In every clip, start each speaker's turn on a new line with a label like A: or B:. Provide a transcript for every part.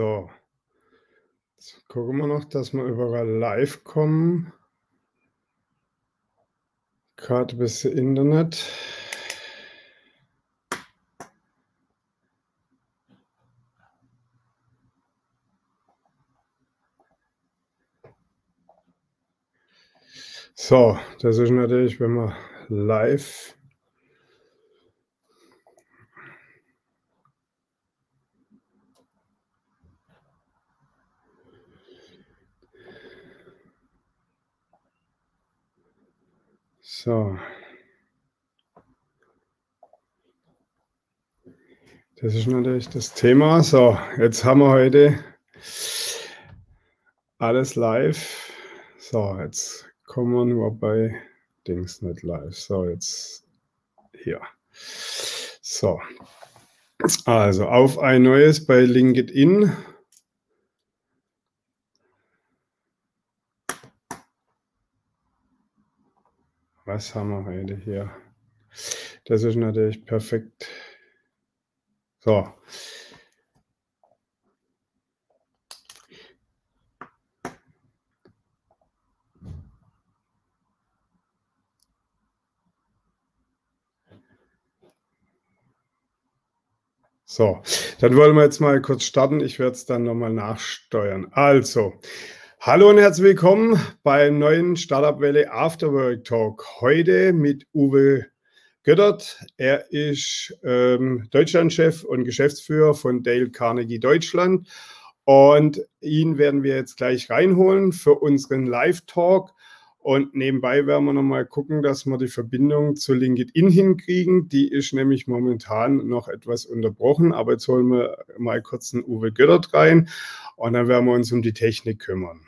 A: So. Jetzt gucken wir noch, dass wir überall live kommen. Gerade bis Internet. So, das ist natürlich, wenn man live So. Das ist natürlich das Thema. So, jetzt haben wir heute alles live. So, jetzt kommen wir nur bei Dings nicht live. So, jetzt hier. So. Also auf ein neues bei LinkedIn. Was haben wir heute hier? Das ist natürlich perfekt. So. So, dann wollen wir jetzt mal kurz starten. Ich werde es dann nochmal nachsteuern. Also, Hallo und herzlich willkommen beim neuen Startup Welle Afterwork Talk. Heute mit Uwe Göttert. Er ist ähm, Deutschlandchef und Geschäftsführer von Dale Carnegie Deutschland. Und ihn werden wir jetzt gleich reinholen für unseren Live-Talk. Und nebenbei werden wir nochmal gucken, dass wir die Verbindung zu LinkedIn hinkriegen. Die ist nämlich momentan noch etwas unterbrochen. Aber jetzt holen wir mal kurz einen Uwe Göttert rein und dann werden wir uns um die Technik kümmern.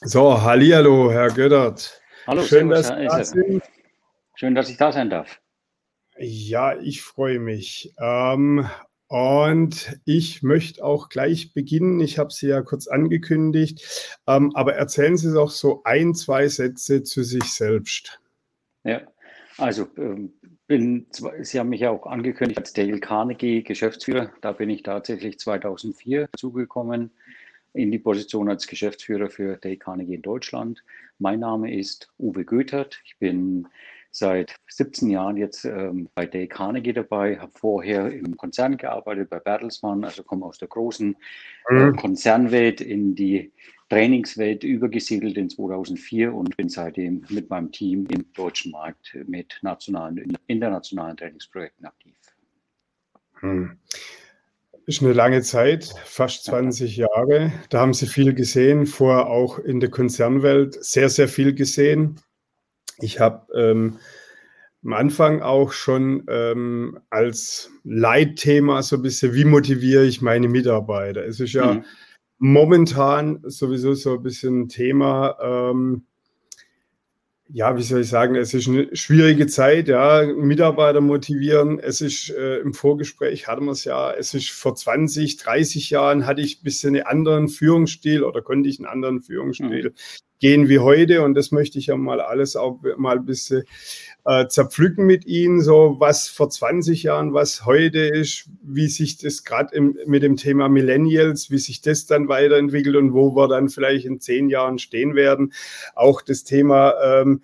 A: So, hallo, Herr Göttert.
B: Hallo, Schön, dass Herr da sind. Schön, dass ich da sein darf.
A: Ja, ich freue mich. Ähm, und ich möchte auch gleich beginnen. Ich habe Sie ja kurz angekündigt, ähm, aber erzählen Sie doch so ein, zwei Sätze zu sich selbst.
B: Ja, also ähm, bin, Sie haben mich ja auch angekündigt als Dale Carnegie Geschäftsführer. Da bin ich tatsächlich 2004 zugekommen in die Position als Geschäftsführer für Day Carnegie in Deutschland. Mein Name ist Uwe Götert. Ich bin seit 17 Jahren jetzt ähm, bei Day Carnegie dabei, habe vorher im Konzern gearbeitet, bei Bertelsmann, also komme aus der großen äh, mhm. Konzernwelt in die Trainingswelt übergesiedelt in 2004 und bin seitdem mit meinem Team im deutschen Markt mit nationalen und internationalen Trainingsprojekten aktiv.
A: Mhm ist eine lange Zeit, fast 20 Jahre. Da haben Sie viel gesehen, vorher auch in der Konzernwelt sehr, sehr viel gesehen. Ich habe ähm, am Anfang auch schon ähm, als Leitthema so ein bisschen, wie motiviere ich meine Mitarbeiter? Es ist ja mhm. Momentan sowieso so ein bisschen Thema. Ähm, ja, wie soll ich sagen, es ist eine schwierige Zeit, ja, Mitarbeiter motivieren. Es ist äh, im Vorgespräch hatten wir es ja, es ist vor 20, 30 Jahren hatte ich ein bisschen einen anderen Führungsstil oder konnte ich einen anderen Führungsstil mhm. Gehen wie heute und das möchte ich ja mal alles auch mal ein bisschen äh, zerpflücken mit Ihnen, so was vor 20 Jahren, was heute ist, wie sich das gerade mit dem Thema Millennials, wie sich das dann weiterentwickelt und wo wir dann vielleicht in zehn Jahren stehen werden. Auch das Thema, ähm,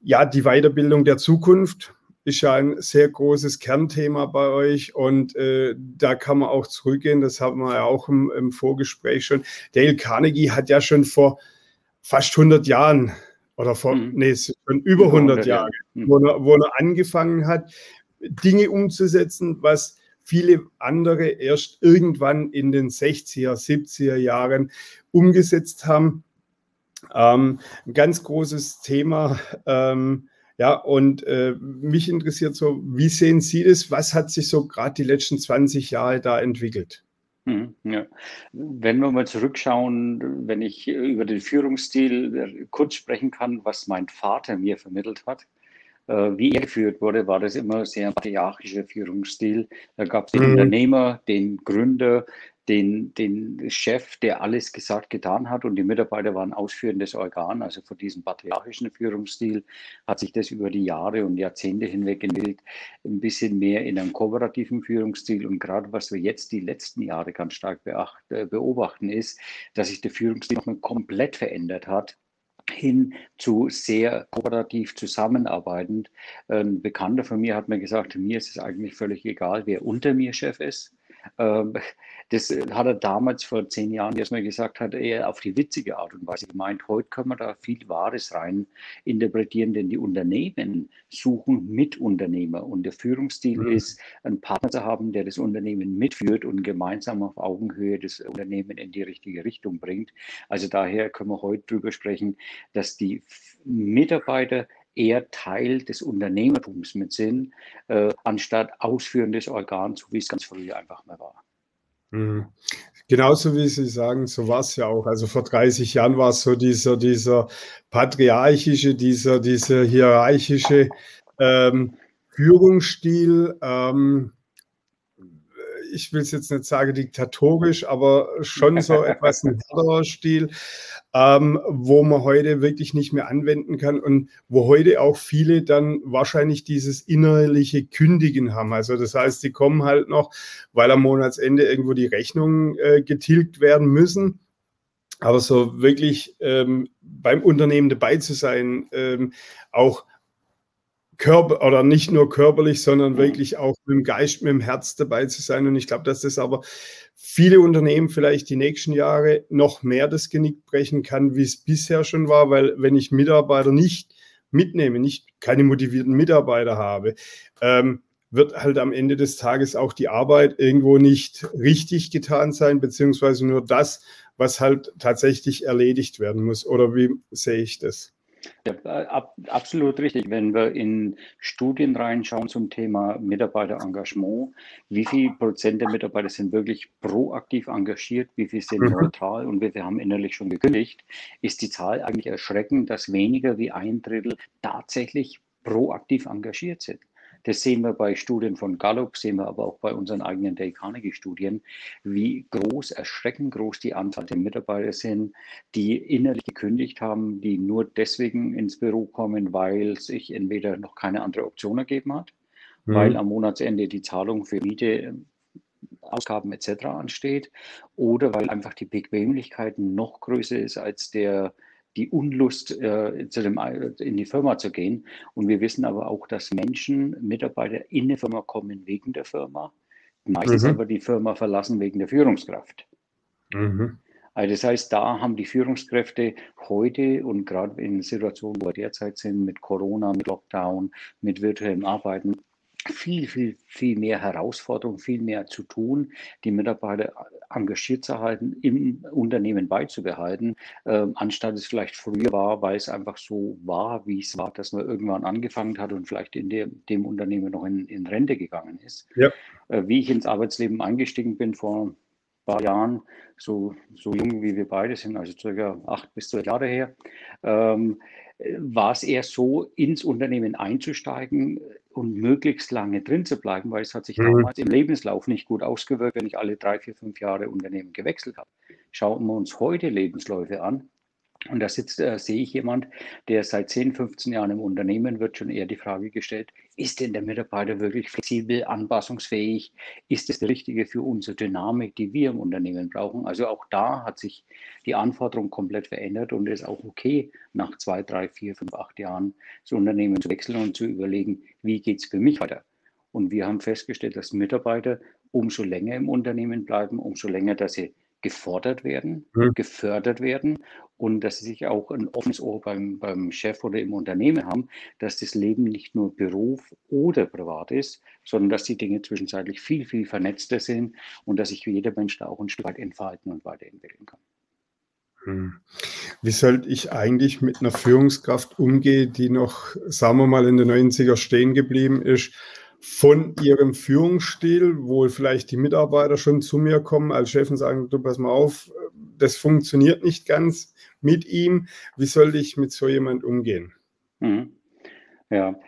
A: ja, die Weiterbildung der Zukunft ist ja ein sehr großes Kernthema bei euch und äh, da kann man auch zurückgehen, das haben wir ja auch im, im Vorgespräch schon. Dale Carnegie hat ja schon vor fast 100 Jahren oder vor, mhm. nee, schon über 100 Jahre, mhm. wo, er, wo er angefangen hat, Dinge umzusetzen, was viele andere erst irgendwann in den 60er, 70er Jahren umgesetzt haben. Ähm, ein ganz großes Thema. Ähm, ja, und äh, mich interessiert so, wie sehen Sie das? Was hat sich so gerade die letzten 20 Jahre da entwickelt?
B: Mhm, ja. Wenn wir mal zurückschauen, wenn ich über den Führungsstil äh, kurz sprechen kann, was mein Vater mir vermittelt hat, äh, wie er geführt wurde, war das immer sehr patriarchischer Führungsstil. Da gab es den mhm. Unternehmer, den Gründer, den, den Chef, der alles gesagt, getan hat und die Mitarbeiter waren ausführendes Organ. Also von diesem patriarchischen Führungsstil hat sich das über die Jahre und Jahrzehnte hinweg entwickelt, ein bisschen mehr in einem kooperativen Führungsstil. Und gerade was wir jetzt die letzten Jahre ganz stark beacht, äh, beobachten, ist, dass sich der Führungsstil komplett verändert hat hin zu sehr kooperativ zusammenarbeitend. Ein Bekannter von mir hat mir gesagt, mir ist es eigentlich völlig egal, wer unter mir Chef ist. Ähm, das hat er damals vor zehn Jahren, er mir gesagt hat, eher auf die witzige Art und Weise gemeint. Heute können wir da viel Wahres rein interpretieren, denn die Unternehmen suchen Mitunternehmer und der Führungsstil mhm. ist, einen Partner zu haben, der das Unternehmen mitführt und gemeinsam auf Augenhöhe das Unternehmen in die richtige Richtung bringt. Also daher können wir heute darüber sprechen, dass die Mitarbeiter eher Teil des Unternehmertums mit sind, äh, anstatt ausführendes Organ, so wie es ganz früher einfach mal war.
A: Mhm. Genauso wie Sie sagen, so war es ja auch. Also vor 30 Jahren war es so dieser, dieser patriarchische, dieser, dieser hierarchische ähm, Führungsstil. Ähm, ich will es jetzt nicht sagen diktatorisch, aber schon so etwas ein härterer Stil, ähm, wo man heute wirklich nicht mehr anwenden kann und wo heute auch viele dann wahrscheinlich dieses innerliche Kündigen haben. Also das heißt, die kommen halt noch, weil am Monatsende irgendwo die Rechnungen äh, getilgt werden müssen. Aber so wirklich ähm, beim Unternehmen dabei zu sein, ähm, auch Körper oder nicht nur körperlich, sondern wirklich auch mit dem Geist, mit dem Herz dabei zu sein. Und ich glaube, dass das aber viele Unternehmen vielleicht die nächsten Jahre noch mehr das Genick brechen kann, wie es bisher schon war, weil wenn ich Mitarbeiter nicht mitnehme, nicht keine motivierten Mitarbeiter habe, ähm, wird halt am Ende des Tages auch die Arbeit irgendwo nicht richtig getan sein, beziehungsweise nur das, was halt tatsächlich erledigt werden muss. Oder wie sehe ich das?
B: Ja, äh, ab, absolut richtig. Wenn wir in Studien reinschauen zum Thema Mitarbeiterengagement, wie viel Prozent der Mitarbeiter sind wirklich proaktiv engagiert, wie viel sind mhm. neutral und wie viel haben innerlich schon gekündigt, ist die Zahl eigentlich erschreckend, dass weniger wie ein Drittel tatsächlich proaktiv engagiert sind. Das sehen wir bei Studien von Gallup, sehen wir aber auch bei unseren eigenen Dale Carnegie-Studien, wie groß, erschreckend groß die Anzahl der Mitarbeiter sind, die innerlich gekündigt haben, die nur deswegen ins Büro kommen, weil sich entweder noch keine andere Option ergeben hat, mhm. weil am Monatsende die Zahlung für Miete Ausgaben etc. ansteht oder weil einfach die Bequemlichkeit noch größer ist als der die Unlust, äh, zu dem, in die Firma zu gehen. Und wir wissen aber auch, dass Menschen, Mitarbeiter in eine Firma kommen wegen der Firma, meistens mhm. aber die Firma verlassen wegen der Führungskraft. Mhm. Also das heißt, da haben die Führungskräfte heute und gerade in Situationen, wo wir derzeit sind, mit Corona, mit Lockdown, mit virtuellem Arbeiten, viel, viel, viel mehr Herausforderungen, viel mehr zu tun, die Mitarbeiter engagiert zu halten, im Unternehmen beizubehalten, äh, anstatt es vielleicht früher war, weil es einfach so war, wie es war, dass man irgendwann angefangen hat und vielleicht in dem, dem Unternehmen noch in, in Rente gegangen ist. Ja. Äh, wie ich ins Arbeitsleben eingestiegen bin vor ein paar Jahren, so, so jung wie wir beide sind, also circa acht bis zwölf Jahre her, ähm, war es eher so, ins Unternehmen einzusteigen und möglichst lange drin zu bleiben, weil es hat sich mhm. damals im Lebenslauf nicht gut ausgewirkt, wenn ich alle drei, vier, fünf Jahre Unternehmen gewechselt habe. Schauen wir uns heute Lebensläufe an, und da sitzt, äh, sehe ich jemand, der seit 10, 15 Jahren im Unternehmen wird schon eher die Frage gestellt, ist denn der Mitarbeiter wirklich flexibel, anpassungsfähig? Ist es der Richtige für unsere Dynamik, die wir im Unternehmen brauchen? Also auch da hat sich die Anforderung komplett verändert und es ist auch okay, nach zwei, drei, vier, fünf, acht Jahren das Unternehmen zu wechseln und zu überlegen, wie geht es für mich weiter? Und wir haben festgestellt, dass Mitarbeiter umso länger im Unternehmen bleiben, umso länger, dass sie gefordert werden, mhm. gefördert werden und dass sie sich auch ein offenes Ohr beim, beim Chef oder im Unternehmen haben, dass das Leben nicht nur Beruf oder privat ist, sondern dass die Dinge zwischenzeitlich viel, viel vernetzter sind und dass sich jeder Mensch da auch ein Stück weit entfalten und weiterentwickeln kann.
A: Hm. Wie sollte ich eigentlich mit einer Führungskraft umgehen, die noch, sagen wir mal, in den 90er stehen geblieben ist von ihrem Führungsstil, wo vielleicht die Mitarbeiter schon zu mir kommen als Chef und sagen, du pass mal auf, das funktioniert nicht ganz mit ihm. Wie soll ich mit so jemand umgehen?
B: Mhm. Ja,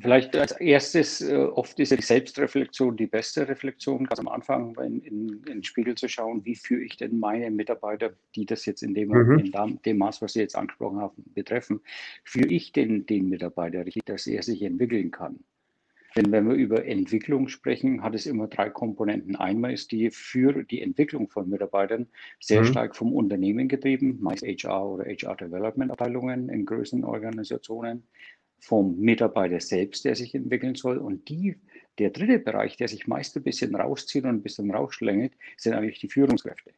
B: Vielleicht als erstes, äh, oft ist die Selbstreflexion die beste Reflexion, ganz am Anfang in, in, in, den Spiegel zu schauen, wie führe ich denn meine Mitarbeiter, die das jetzt in dem, mhm. in dem Maß, was Sie jetzt angesprochen haben, betreffen, führe ich denn den Mitarbeiter richtig, dass er sich entwickeln kann? Denn wenn wir über Entwicklung sprechen, hat es immer drei Komponenten. Einmal ist die für die Entwicklung von Mitarbeitern sehr mhm. stark vom Unternehmen getrieben, meist HR oder HR Development Abteilungen in größeren Organisationen vom Mitarbeiter selbst, der sich entwickeln soll. Und die, der dritte Bereich, der sich meist ein bisschen rauszieht und ein bisschen rausschlängelt, sind eigentlich die Führungskräfte,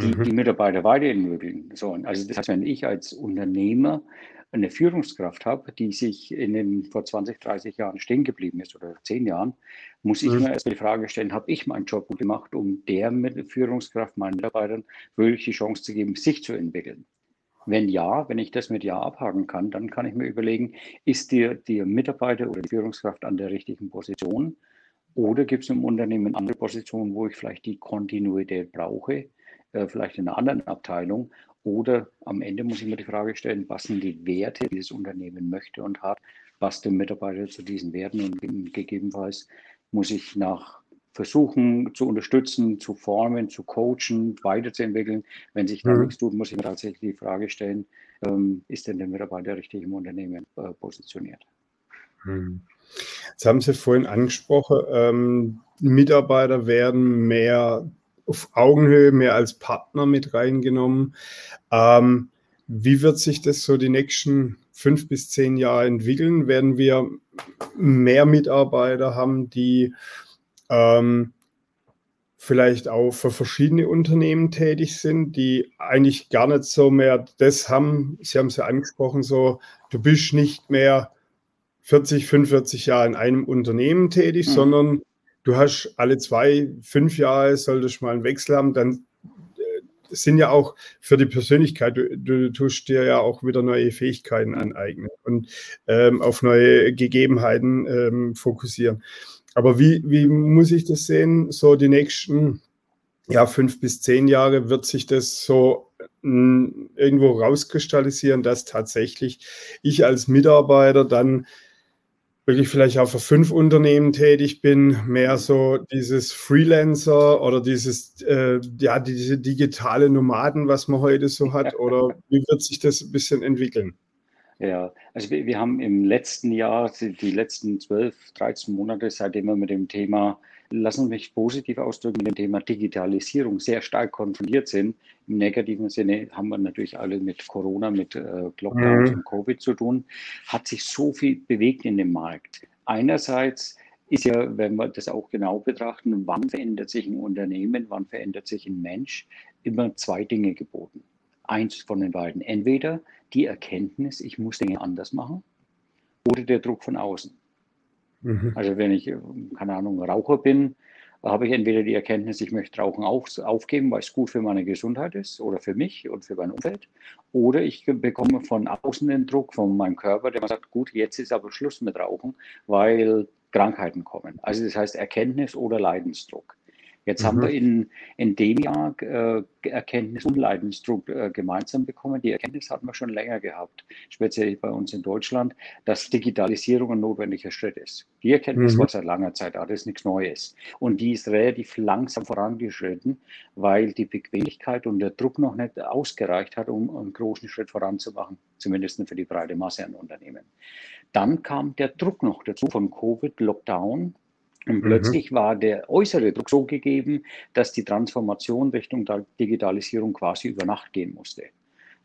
B: die mhm. die Mitarbeiter weiterentwickeln sollen. Also das heißt, wenn ich als Unternehmer eine Führungskraft habe, die sich in den vor 20, 30 Jahren stehen geblieben ist oder 10 Jahren, muss ich mhm. mir erst die Frage stellen, habe ich meinen Job gut gemacht, um der Führungskraft, meinen Mitarbeitern wirklich die Chance zu geben, sich zu entwickeln. Wenn ja, wenn ich das mit Ja abhaken kann, dann kann ich mir überlegen, ist der, der Mitarbeiter oder die Führungskraft an der richtigen Position? Oder gibt es im Unternehmen andere Positionen, wo ich vielleicht die Kontinuität brauche, äh, vielleicht in einer anderen Abteilung? Oder am Ende muss ich mir die Frage stellen, was sind die Werte, die das Unternehmen möchte und hat, was den Mitarbeiter zu diesen Werten und gegebenenfalls muss ich nach versuchen zu unterstützen, zu formen, zu coachen, weiterzuentwickeln. Wenn sich da mhm. nichts tut, muss ich mir tatsächlich die Frage stellen, ähm, ist denn der Mitarbeiter richtig im Unternehmen äh, positioniert?
A: Mhm. Jetzt haben Sie vorhin angesprochen, ähm, Mitarbeiter werden mehr auf Augenhöhe, mehr als Partner mit reingenommen. Ähm, wie wird sich das so die nächsten fünf bis zehn Jahre entwickeln? Werden wir mehr Mitarbeiter haben, die ähm, vielleicht auch für verschiedene Unternehmen tätig sind, die eigentlich gar nicht so mehr das haben, Sie haben es ja angesprochen, so, du bist nicht mehr 40, 45 Jahre in einem Unternehmen tätig, mhm. sondern du hast alle zwei, fünf Jahre solltest mal einen Wechsel haben, dann äh, sind ja auch für die Persönlichkeit, du, du tust dir ja auch wieder neue Fähigkeiten aneignen und ähm, auf neue Gegebenheiten ähm, fokussieren. Aber wie, wie muss ich das sehen? So die nächsten ja, fünf bis zehn Jahre wird sich das so mh, hm, irgendwo rauskristallisieren, dass tatsächlich ich als Mitarbeiter dann wirklich vielleicht auch für fünf Unternehmen tätig bin, mehr so dieses Freelancer oder dieses, äh, ja, diese digitale Nomaden, was man heute so hat, oder wie wird sich das ein bisschen entwickeln?
B: Ja, also wir, wir haben im letzten Jahr, die letzten 12, 13 Monate, seitdem wir mit dem Thema, lassen mich positiv ausdrücken, mit dem Thema Digitalisierung sehr stark konfrontiert sind. Im negativen Sinne haben wir natürlich alle mit Corona, mit äh, Lockdowns mhm. und Covid zu tun, hat sich so viel bewegt in dem Markt. Einerseits ist ja, wenn wir das auch genau betrachten, wann verändert sich ein Unternehmen, wann verändert sich ein Mensch, immer zwei Dinge geboten. Eins von den beiden. Entweder die Erkenntnis, ich muss Dinge anders machen, oder der Druck von außen. Mhm. Also wenn ich, keine Ahnung, Raucher bin, habe ich entweder die Erkenntnis, ich möchte Rauchen auf, aufgeben, weil es gut für meine Gesundheit ist oder für mich und für mein Umfeld. Oder ich bekomme von außen den Druck von meinem Körper, der sagt, gut, jetzt ist aber Schluss mit Rauchen, weil Krankheiten kommen. Also das heißt Erkenntnis oder Leidensdruck. Jetzt mhm. haben wir in, in dem Jahr äh, Erkenntnis und Leidensdruck äh, gemeinsam bekommen. Die Erkenntnis hatten wir schon länger gehabt, speziell bei uns in Deutschland, dass Digitalisierung ein notwendiger Schritt ist. Die Erkenntnis mhm. war seit langer Zeit da, das ist nichts Neues. Und die ist relativ langsam vorangeschritten, weil die Bequemlichkeit und der Druck noch nicht ausgereicht hat, um einen großen Schritt voranzumachen, zumindest für die breite Masse an Unternehmen. Dann kam der Druck noch dazu von Covid, Lockdown, und mhm. plötzlich mhm. war der äußere Druck so gegeben, dass die Transformation Richtung Digitalisierung quasi über Nacht gehen musste.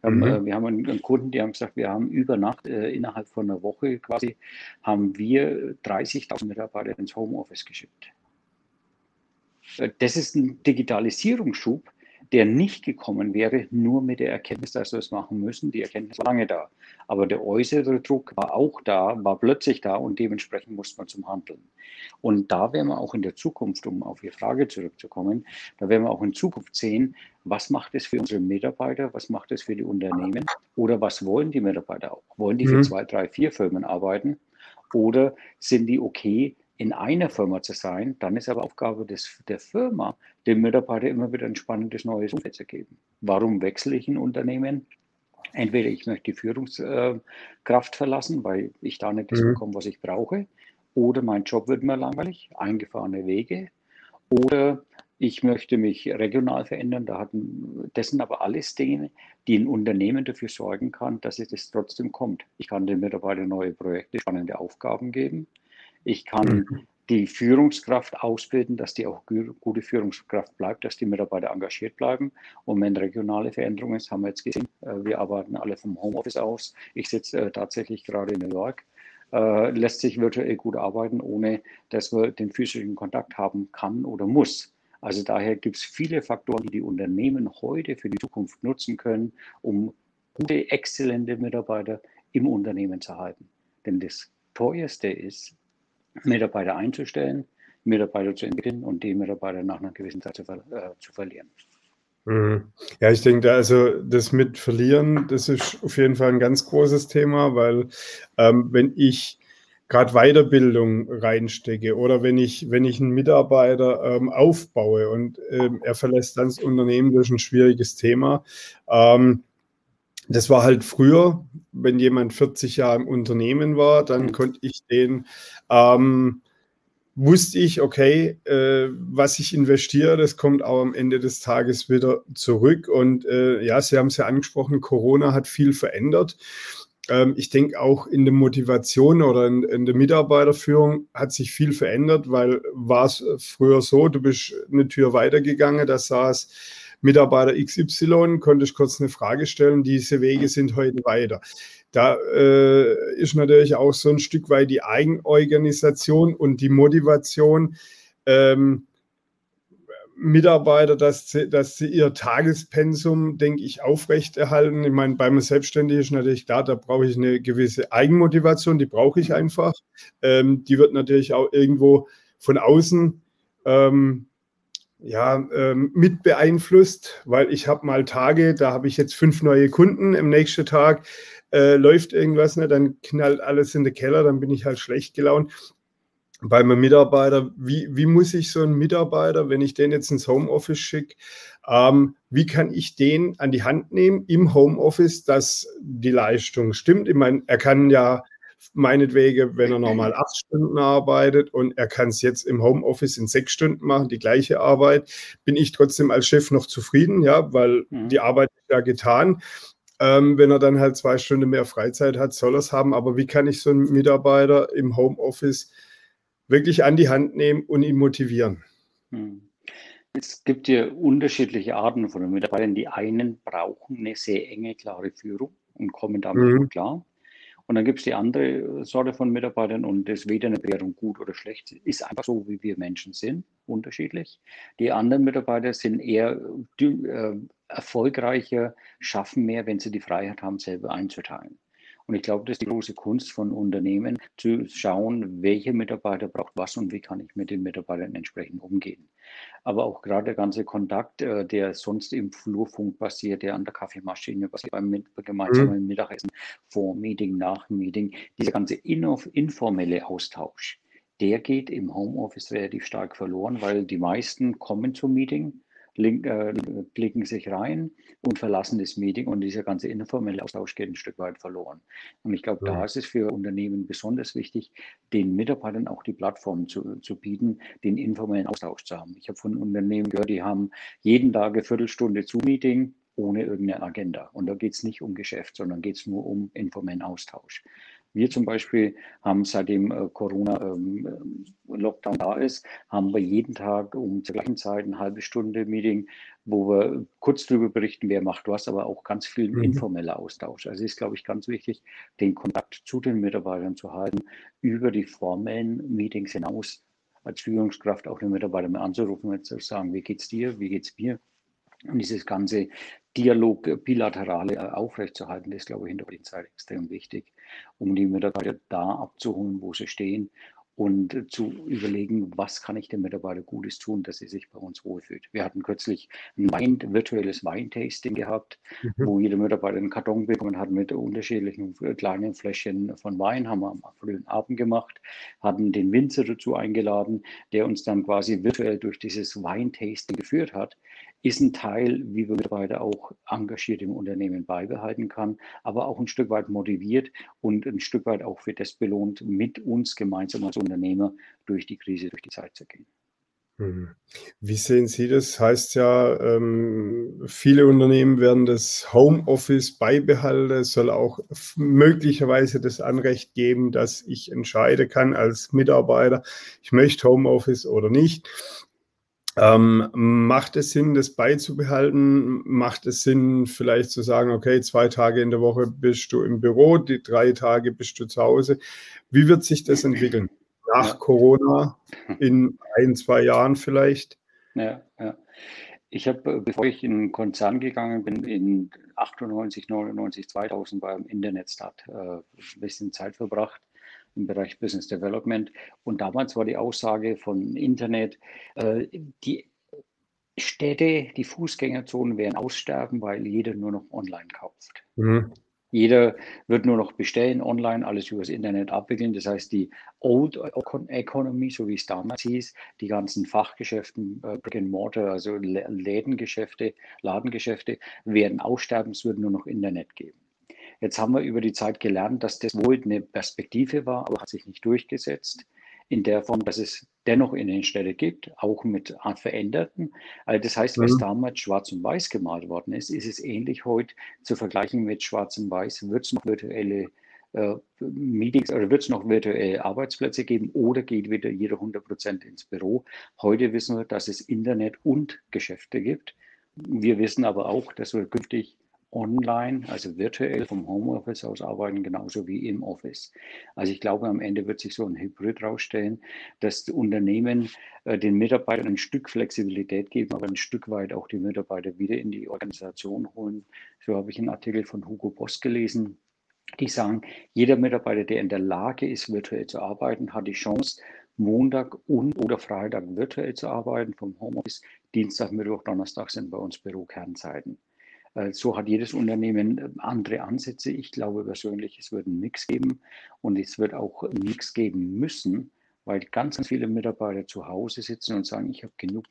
B: Mhm. Äh, wir haben einen Kunden, die haben gesagt, wir haben über Nacht, äh, innerhalb von einer Woche quasi, haben wir 30.000 Mitarbeiter ins Homeoffice geschickt. Äh, das ist ein Digitalisierungsschub, der nicht gekommen wäre, nur mit der Erkenntnis, dass wir es machen müssen. Die Erkenntnis war lange da. Aber der äußere Druck war auch da, war plötzlich da und dementsprechend musste man zum Handeln. Und da werden wir auch in der Zukunft, um auf Ihre Frage zurückzukommen, da werden wir auch in Zukunft sehen, was macht es für unsere Mitarbeiter, was macht es für die Unternehmen oder was wollen die Mitarbeiter auch? Wollen die für mhm. zwei, drei, vier Firmen arbeiten oder sind die okay, in einer Firma zu sein, dann ist aber Aufgabe des, der Firma, dem Mitarbeiter immer wieder ein spannendes neues Umfeld zu geben. Warum wechsle ich ein Unternehmen? Entweder ich möchte die Führungskraft verlassen, weil ich da nicht das mhm. bekomme, was ich brauche, oder mein Job wird mir langweilig, eingefahrene Wege, oder ich möchte mich regional verändern. Da hatten, das sind aber alles Dinge, die ein Unternehmen dafür sorgen kann, dass es das trotzdem kommt. Ich kann den Mitarbeitern neue Projekte, spannende Aufgaben geben. Ich kann mhm. Die Führungskraft ausbilden, dass die auch gute Führungskraft bleibt, dass die Mitarbeiter engagiert bleiben. Und wenn regionale Veränderungen ist, haben wir jetzt gesehen, äh, wir arbeiten alle vom Homeoffice aus. Ich sitze äh, tatsächlich gerade in New York. Äh, lässt sich virtuell gut arbeiten, ohne dass man den physischen Kontakt haben kann oder muss. Also daher gibt es viele Faktoren, die die Unternehmen heute für die Zukunft nutzen können, um gute, exzellente Mitarbeiter im Unternehmen zu halten. Denn das teuerste ist, Mitarbeiter einzustellen, Mitarbeiter zu entwickeln und die Mitarbeiter nach einer gewissen Zeit zu, äh, zu verlieren.
A: Mhm. Ja, ich denke, also das mit Verlieren, das ist auf jeden Fall ein ganz großes Thema, weil ähm, wenn ich gerade Weiterbildung reinstecke oder wenn ich, wenn ich einen Mitarbeiter ähm, aufbaue und ähm, er verlässt dann das Unternehmen, das ist ein schwieriges Thema. Ähm, das war halt früher, wenn jemand 40 Jahre im Unternehmen war, dann mhm. konnte ich den, ähm, wusste ich, okay, äh, was ich investiere, das kommt auch am Ende des Tages wieder zurück. Und äh, ja, Sie haben es ja angesprochen, Corona hat viel verändert. Ähm, ich denke auch in der Motivation oder in, in, der Mitarbeiterführung hat sich viel verändert, weil war es früher so, du bist eine Tür weitergegangen, da saß Mitarbeiter XY, konnte ich kurz eine Frage stellen, diese Wege sind heute weiter. Da äh, ist natürlich auch so ein Stück weit die Eigenorganisation und die Motivation. Ähm, Mitarbeiter, dass sie, dass sie ihr Tagespensum, denke ich, aufrechterhalten. Ich meine, beim Selbstständigen ist natürlich klar, da brauche ich eine gewisse Eigenmotivation, die brauche ich einfach. Ähm, die wird natürlich auch irgendwo von außen ähm, ja, ähm, mit beeinflusst, weil ich habe mal Tage, da habe ich jetzt fünf neue Kunden, im nächsten Tag äh, läuft irgendwas, ne, dann knallt alles in den Keller, dann bin ich halt schlecht gelaunt bei meinem Mitarbeiter, wie, wie muss ich so einen Mitarbeiter, wenn ich den jetzt ins Homeoffice schicke, ähm, wie kann ich den an die Hand nehmen im Homeoffice, dass die Leistung stimmt? Ich meine, er kann ja meinetwegen, wenn er normal acht Stunden arbeitet und er kann es jetzt im Homeoffice in sechs Stunden machen, die gleiche Arbeit, bin ich trotzdem als Chef noch zufrieden, ja, weil mhm. die Arbeit ist ja getan. Ähm, wenn er dann halt zwei Stunden mehr Freizeit hat, soll er es haben. Aber wie kann ich so einen Mitarbeiter im Homeoffice wirklich an die Hand nehmen und ihn motivieren. Hm.
B: Es gibt ja unterschiedliche Arten von Mitarbeitern. Die einen brauchen eine sehr enge, klare Führung und kommen damit mhm. gut klar. Und dann gibt es die andere Sorte von Mitarbeitern und das weder eine Bewertung gut oder schlecht ist einfach so, wie wir Menschen sind, unterschiedlich. Die anderen Mitarbeiter sind eher äh, erfolgreicher, schaffen mehr, wenn sie die Freiheit haben, selber einzuteilen. Und ich glaube, das ist die große Kunst von Unternehmen, zu schauen, welche Mitarbeiter braucht was und wie kann ich mit den Mitarbeitern entsprechend umgehen. Aber auch gerade der ganze Kontakt, äh, der sonst im Flurfunk passiert, der an der Kaffeemaschine passiert, beim gemeinsamen mhm. Mittagessen, vor Meeting, nach Meeting, dieser ganze informelle Austausch, der geht im Homeoffice relativ stark verloren, weil die meisten kommen zum Meeting, link, äh, klicken sich rein und verlassen das Meeting und dieser ganze informelle Austausch geht ein Stück weit verloren. Und ich glaube, ja. da ist es für Unternehmen besonders wichtig, den Mitarbeitern auch die Plattform zu, zu bieten, den informellen Austausch zu haben. Ich habe von Unternehmen gehört, die haben jeden Tag eine Viertelstunde Zoom-Meeting ohne irgendeine Agenda. Und da geht es nicht um Geschäft, sondern geht es nur um informellen Austausch. Wir zum Beispiel haben seitdem äh, Corona-Lockdown ähm, da ist, haben wir jeden Tag um zur gleichen Zeit eine halbe Stunde Meeting, wo wir kurz darüber berichten, wer macht was, aber auch ganz viel mhm. informeller Austausch. Also ist, glaube ich, ganz wichtig, den Kontakt zu den Mitarbeitern zu halten, über die formellen Meetings hinaus als Führungskraft auch den Mitarbeiter mal anzurufen und zu sagen, wie geht's dir, wie geht's mir? Und dieses ganze Dialog äh, bilaterale äh, aufrechtzuerhalten, das ist, glaube ich, in der heutigen Zeit extrem wichtig, um die Mitarbeiter da abzuholen, wo sie stehen und äh, zu überlegen, was kann ich dem Mitarbeiter Gutes tun, dass er sich bei uns wohlfühlt. Wir hatten kürzlich ein Wein, virtuelles Weintasting gehabt, mhm. wo jeder Mitarbeiter einen Karton bekommen hat mit unterschiedlichen kleinen Fläschchen von Wein, haben wir am frühen Abend gemacht, hatten den Winzer dazu eingeladen, der uns dann quasi virtuell durch dieses Weintasting geführt hat ist ein Teil, wie wir Mitarbeiter auch engagiert im Unternehmen beibehalten kann, aber auch ein Stück weit motiviert und ein Stück weit auch für das belohnt, mit uns gemeinsam als Unternehmer durch die Krise, durch die Zeit zu gehen.
A: Mhm. Wie sehen Sie das? Heißt ja, ähm, viele Unternehmen werden das Homeoffice beibehalten. Es soll auch möglicherweise das Anrecht geben, dass ich entscheiden kann als Mitarbeiter, ich möchte Homeoffice oder nicht. Ähm, macht es Sinn, das beizubehalten? Macht es Sinn, vielleicht zu sagen, okay, zwei Tage in der Woche bist du im Büro, die drei Tage bist du zu Hause? Wie wird sich das entwickeln? nach ja. Corona in ein, zwei Jahren vielleicht?
B: Ja, ja. Ich habe, bevor ich in den Konzern gegangen bin, in 98, 99, 2000 beim Internetstart äh, ein bisschen Zeit verbracht im Bereich Business Development. Und damals war die Aussage von Internet, äh, die Städte, die Fußgängerzonen werden aussterben, weil jeder nur noch online kauft. Mhm. Jeder wird nur noch bestellen, online, alles übers Internet abwickeln. Das heißt, die Old Economy, so wie es damals hieß, die ganzen Fachgeschäften, äh, Brick and Mortar, also Lädengeschäfte, Ladengeschäfte, werden aussterben. Es wird nur noch Internet geben. Jetzt haben wir über die Zeit gelernt, dass das wohl eine Perspektive war, aber hat sich nicht durchgesetzt in der Form, dass es dennoch in den Städten gibt, auch mit veränderten. Also das heißt, was mhm. damals schwarz und weiß gemalt worden ist, ist es ähnlich heute zu vergleichen mit schwarz und weiß. Wird es noch virtuelle äh, Meetings oder wird es noch virtuelle Arbeitsplätze geben oder geht wieder jeder 100 Prozent ins Büro? Heute wissen wir, dass es Internet und Geschäfte gibt. Wir wissen aber auch, dass wir künftig online, also virtuell vom Homeoffice aus arbeiten, genauso wie im Office. Also ich glaube, am Ende wird sich so ein Hybrid rausstellen, dass die Unternehmen äh, den Mitarbeitern ein Stück Flexibilität geben, aber ein Stück weit auch die Mitarbeiter wieder in die Organisation holen. So habe ich einen Artikel von Hugo Boss gelesen. Die sagen, jeder Mitarbeiter, der in der Lage ist, virtuell zu arbeiten, hat die Chance, Montag und oder Freitag virtuell zu arbeiten vom Homeoffice. Dienstag, Mittwoch, Donnerstag sind bei uns Bürokernzeiten. So hat jedes Unternehmen äh, andere Ansätze. Ich glaube persönlich, es wird einen Mix geben und es wird auch einen Mix geben müssen, weil ganz, ganz viele Mitarbeiter zu Hause sitzen und sagen, ich habe genug,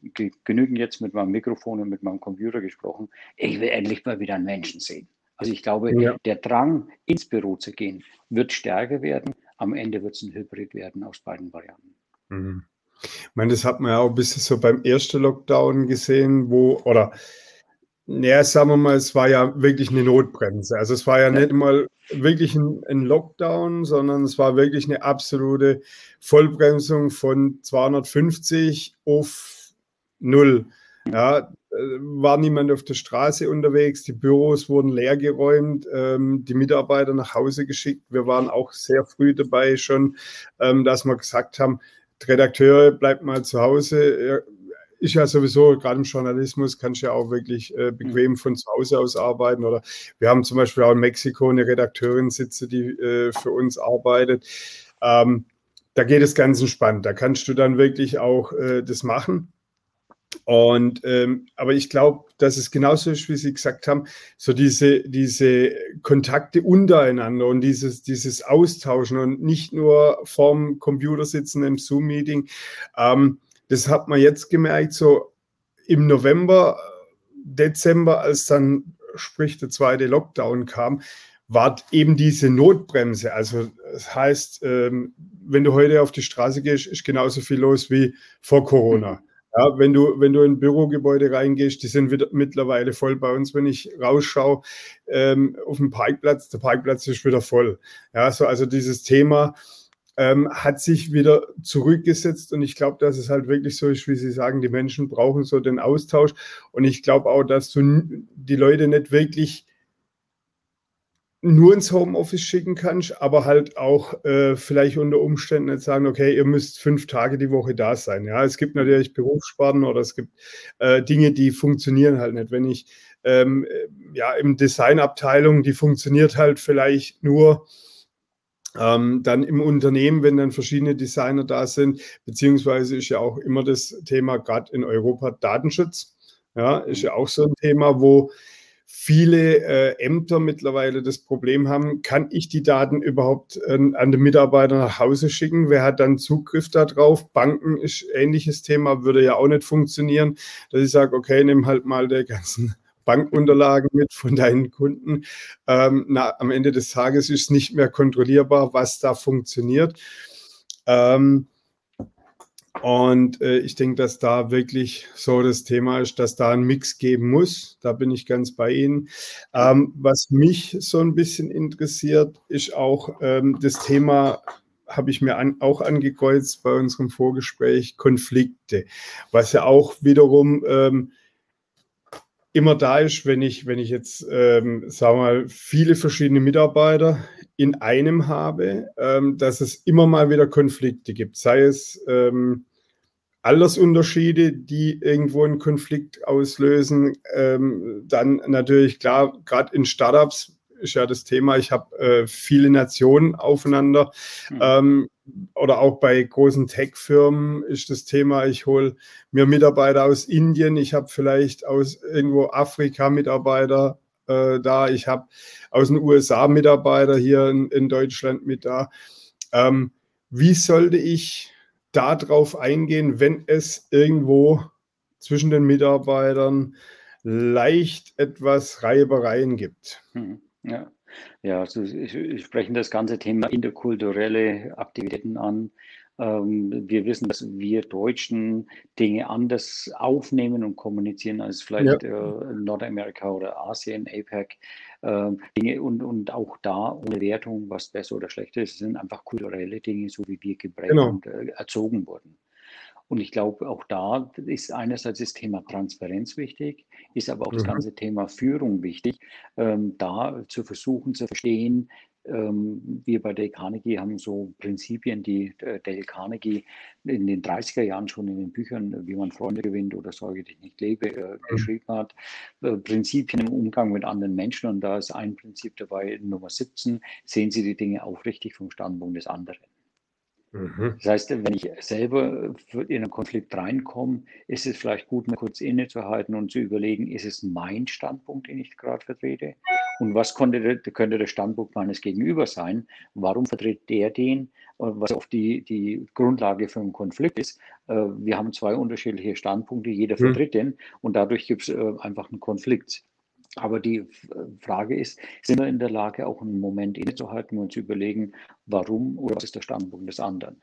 B: genügend jetzt mit meinem Mikrofon und mit meinem Computer gesprochen. Ich will endlich mal wieder einen Menschen sehen. Also ich glaube, ja. der Drang, ins Büro zu gehen, wird stärker werden. Am Ende wird es ein Hybrid werden aus beiden Varianten.
A: Mhm. Ich meine, das hat man ja auch ein bisschen so beim ersten Lockdown gesehen, wo, oder ja, sagen wir mal, es war ja wirklich eine Notbremse. Also es war ja, ja. nicht mal wirklich ein, ein, Lockdown, sondern es war wirklich eine absolute Vollbremsung von 250 auf null. Ja, äh, war niemand auf der Straße unterwegs, die Büros wurden leergeräumt, ähm, die Mitarbeiter nach Hause geschickt. Wir waren auch sehr früh dabei schon, ähm, dass wir gesagt haben, Redakteure, bleibt mal zu Hause, ist ja sowieso, gerade im Journalismus, kannst du ja auch wirklich äh, bequem von zu Hause aus arbeiten. Oder wir haben zum Beispiel auch in Mexiko eine Redakteurin sitze, die äh, für uns arbeitet. Ähm, da geht es ganz entspannt. Da kannst du dann wirklich auch äh, das machen. Und ähm, aber ich glaube, dass es genauso ist, wie Sie gesagt haben, so diese, diese Kontakte untereinander und dieses, dieses Austauschen und nicht nur vorm Computer sitzen im Zoom-Meeting. Ähm, das hat man jetzt gemerkt, so im November, Dezember, als dann sprich der zweite Lockdown kam, war eben diese Notbremse. Also das heißt, ähm, wenn du heute auf die Straße gehst, ist genauso viel los wie vor Corona. Ja, wenn du, wenn du in Bürogebäude reingehst, die sind wieder, mittlerweile voll bei uns, wenn ich rausschaue ähm, auf dem Parkplatz, der Parkplatz ist wieder voll. Ja, so also dieses Thema, ähm, hat sich wieder zurückgesetzt. Und ich glaube, dass es halt wirklich so ist, wie Sie sagen, die Menschen brauchen so den Austausch. Und ich glaube auch, dass du die Leute nicht wirklich nur ins Homeoffice schicken kannst, aber halt auch äh, vielleicht unter Umständen nicht sagen, okay, ihr müsst fünf Tage die Woche da sein. Ja, es gibt natürlich Berufssparten oder es gibt äh, Dinge, die funktionieren halt nicht. Wenn ich ähm, ja im Designabteilung, die funktioniert halt vielleicht nur ähm, dann im Unternehmen, wenn dann verschiedene Designer da sind, beziehungsweise ist ja auch immer das Thema, gerade in Europa, Datenschutz. Ja, ist ja auch so ein Thema, wo viele äh, Ämter mittlerweile das Problem haben, kann ich die Daten überhaupt äh, an den Mitarbeiter nach Hause schicken? Wer hat dann Zugriff darauf? Banken ist ähnliches Thema, würde ja auch nicht funktionieren, dass ich sage, okay, nimm halt mal der ganzen Bankunterlagen mit von deinen Kunden. Ähm, na, am Ende des Tages ist nicht mehr kontrollierbar, was da funktioniert. Ähm, und äh, ich denke, dass da wirklich so das Thema ist, dass da ein Mix geben muss. Da bin ich ganz bei Ihnen. Ähm, was mich so ein bisschen interessiert, ist auch ähm, das Thema, habe ich mir an, auch angekreuzt bei unserem Vorgespräch, Konflikte, was ja auch wiederum ähm, immer da ist, wenn ich, wenn ich jetzt, ähm, sagen wir mal, viele verschiedene Mitarbeiter in einem habe, ähm, dass es immer mal wieder Konflikte gibt, sei es ähm, Altersunterschiede, die irgendwo einen Konflikt auslösen. Ähm, dann natürlich klar, gerade in Startups ist ja das Thema, ich habe äh, viele Nationen aufeinander. Mhm. Ähm, oder auch bei großen Tech-Firmen ist das Thema, ich hole mir Mitarbeiter aus Indien, ich habe vielleicht aus irgendwo Afrika Mitarbeiter äh, da, ich habe aus den USA Mitarbeiter hier in, in Deutschland mit da. Ähm, wie sollte ich darauf eingehen, wenn es irgendwo zwischen den Mitarbeitern leicht etwas Reibereien gibt?
B: Hm, ja. Ja, also ich, sprechen das ganze Thema interkulturelle Aktivitäten an. Ähm, wir wissen, dass wir Deutschen Dinge anders aufnehmen und kommunizieren als vielleicht ja. äh, Nordamerika oder Asien, APEC. Äh, Dinge und, und auch da ohne Wertung, was besser oder schlechter ist, sind einfach kulturelle Dinge, so wie wir geprägt genau. und äh, erzogen wurden. Und ich glaube, auch da ist einerseits das Thema Transparenz wichtig, ist aber auch mhm. das ganze Thema Führung wichtig, ähm, da zu versuchen zu verstehen, ähm, wir bei Dale Carnegie haben so Prinzipien, die äh, Dale Carnegie in den 30er Jahren schon in den Büchern, wie man Freunde gewinnt oder Sorge, die ich nicht lebe, äh, mhm. geschrieben hat. Äh, Prinzipien im Umgang mit anderen Menschen. Und da ist ein Prinzip dabei, Nummer 17, sehen Sie die Dinge aufrichtig vom Standpunkt des anderen. Mhm. Das heißt, wenn ich selber in einen Konflikt reinkomme, ist es vielleicht gut, mal kurz innezuhalten und zu überlegen, ist es mein Standpunkt, den ich gerade vertrete? Und was konnte, könnte der Standpunkt meines Gegenübers sein? Warum vertritt der den? Was oft die, die Grundlage für einen Konflikt ist. Äh, wir haben zwei unterschiedliche Standpunkte, jeder mhm. vertritt den und dadurch gibt es äh, einfach einen Konflikt. Aber die Frage ist, sind wir in der Lage, auch einen Moment innezuhalten und zu überlegen, warum oder was ist der Standpunkt des anderen?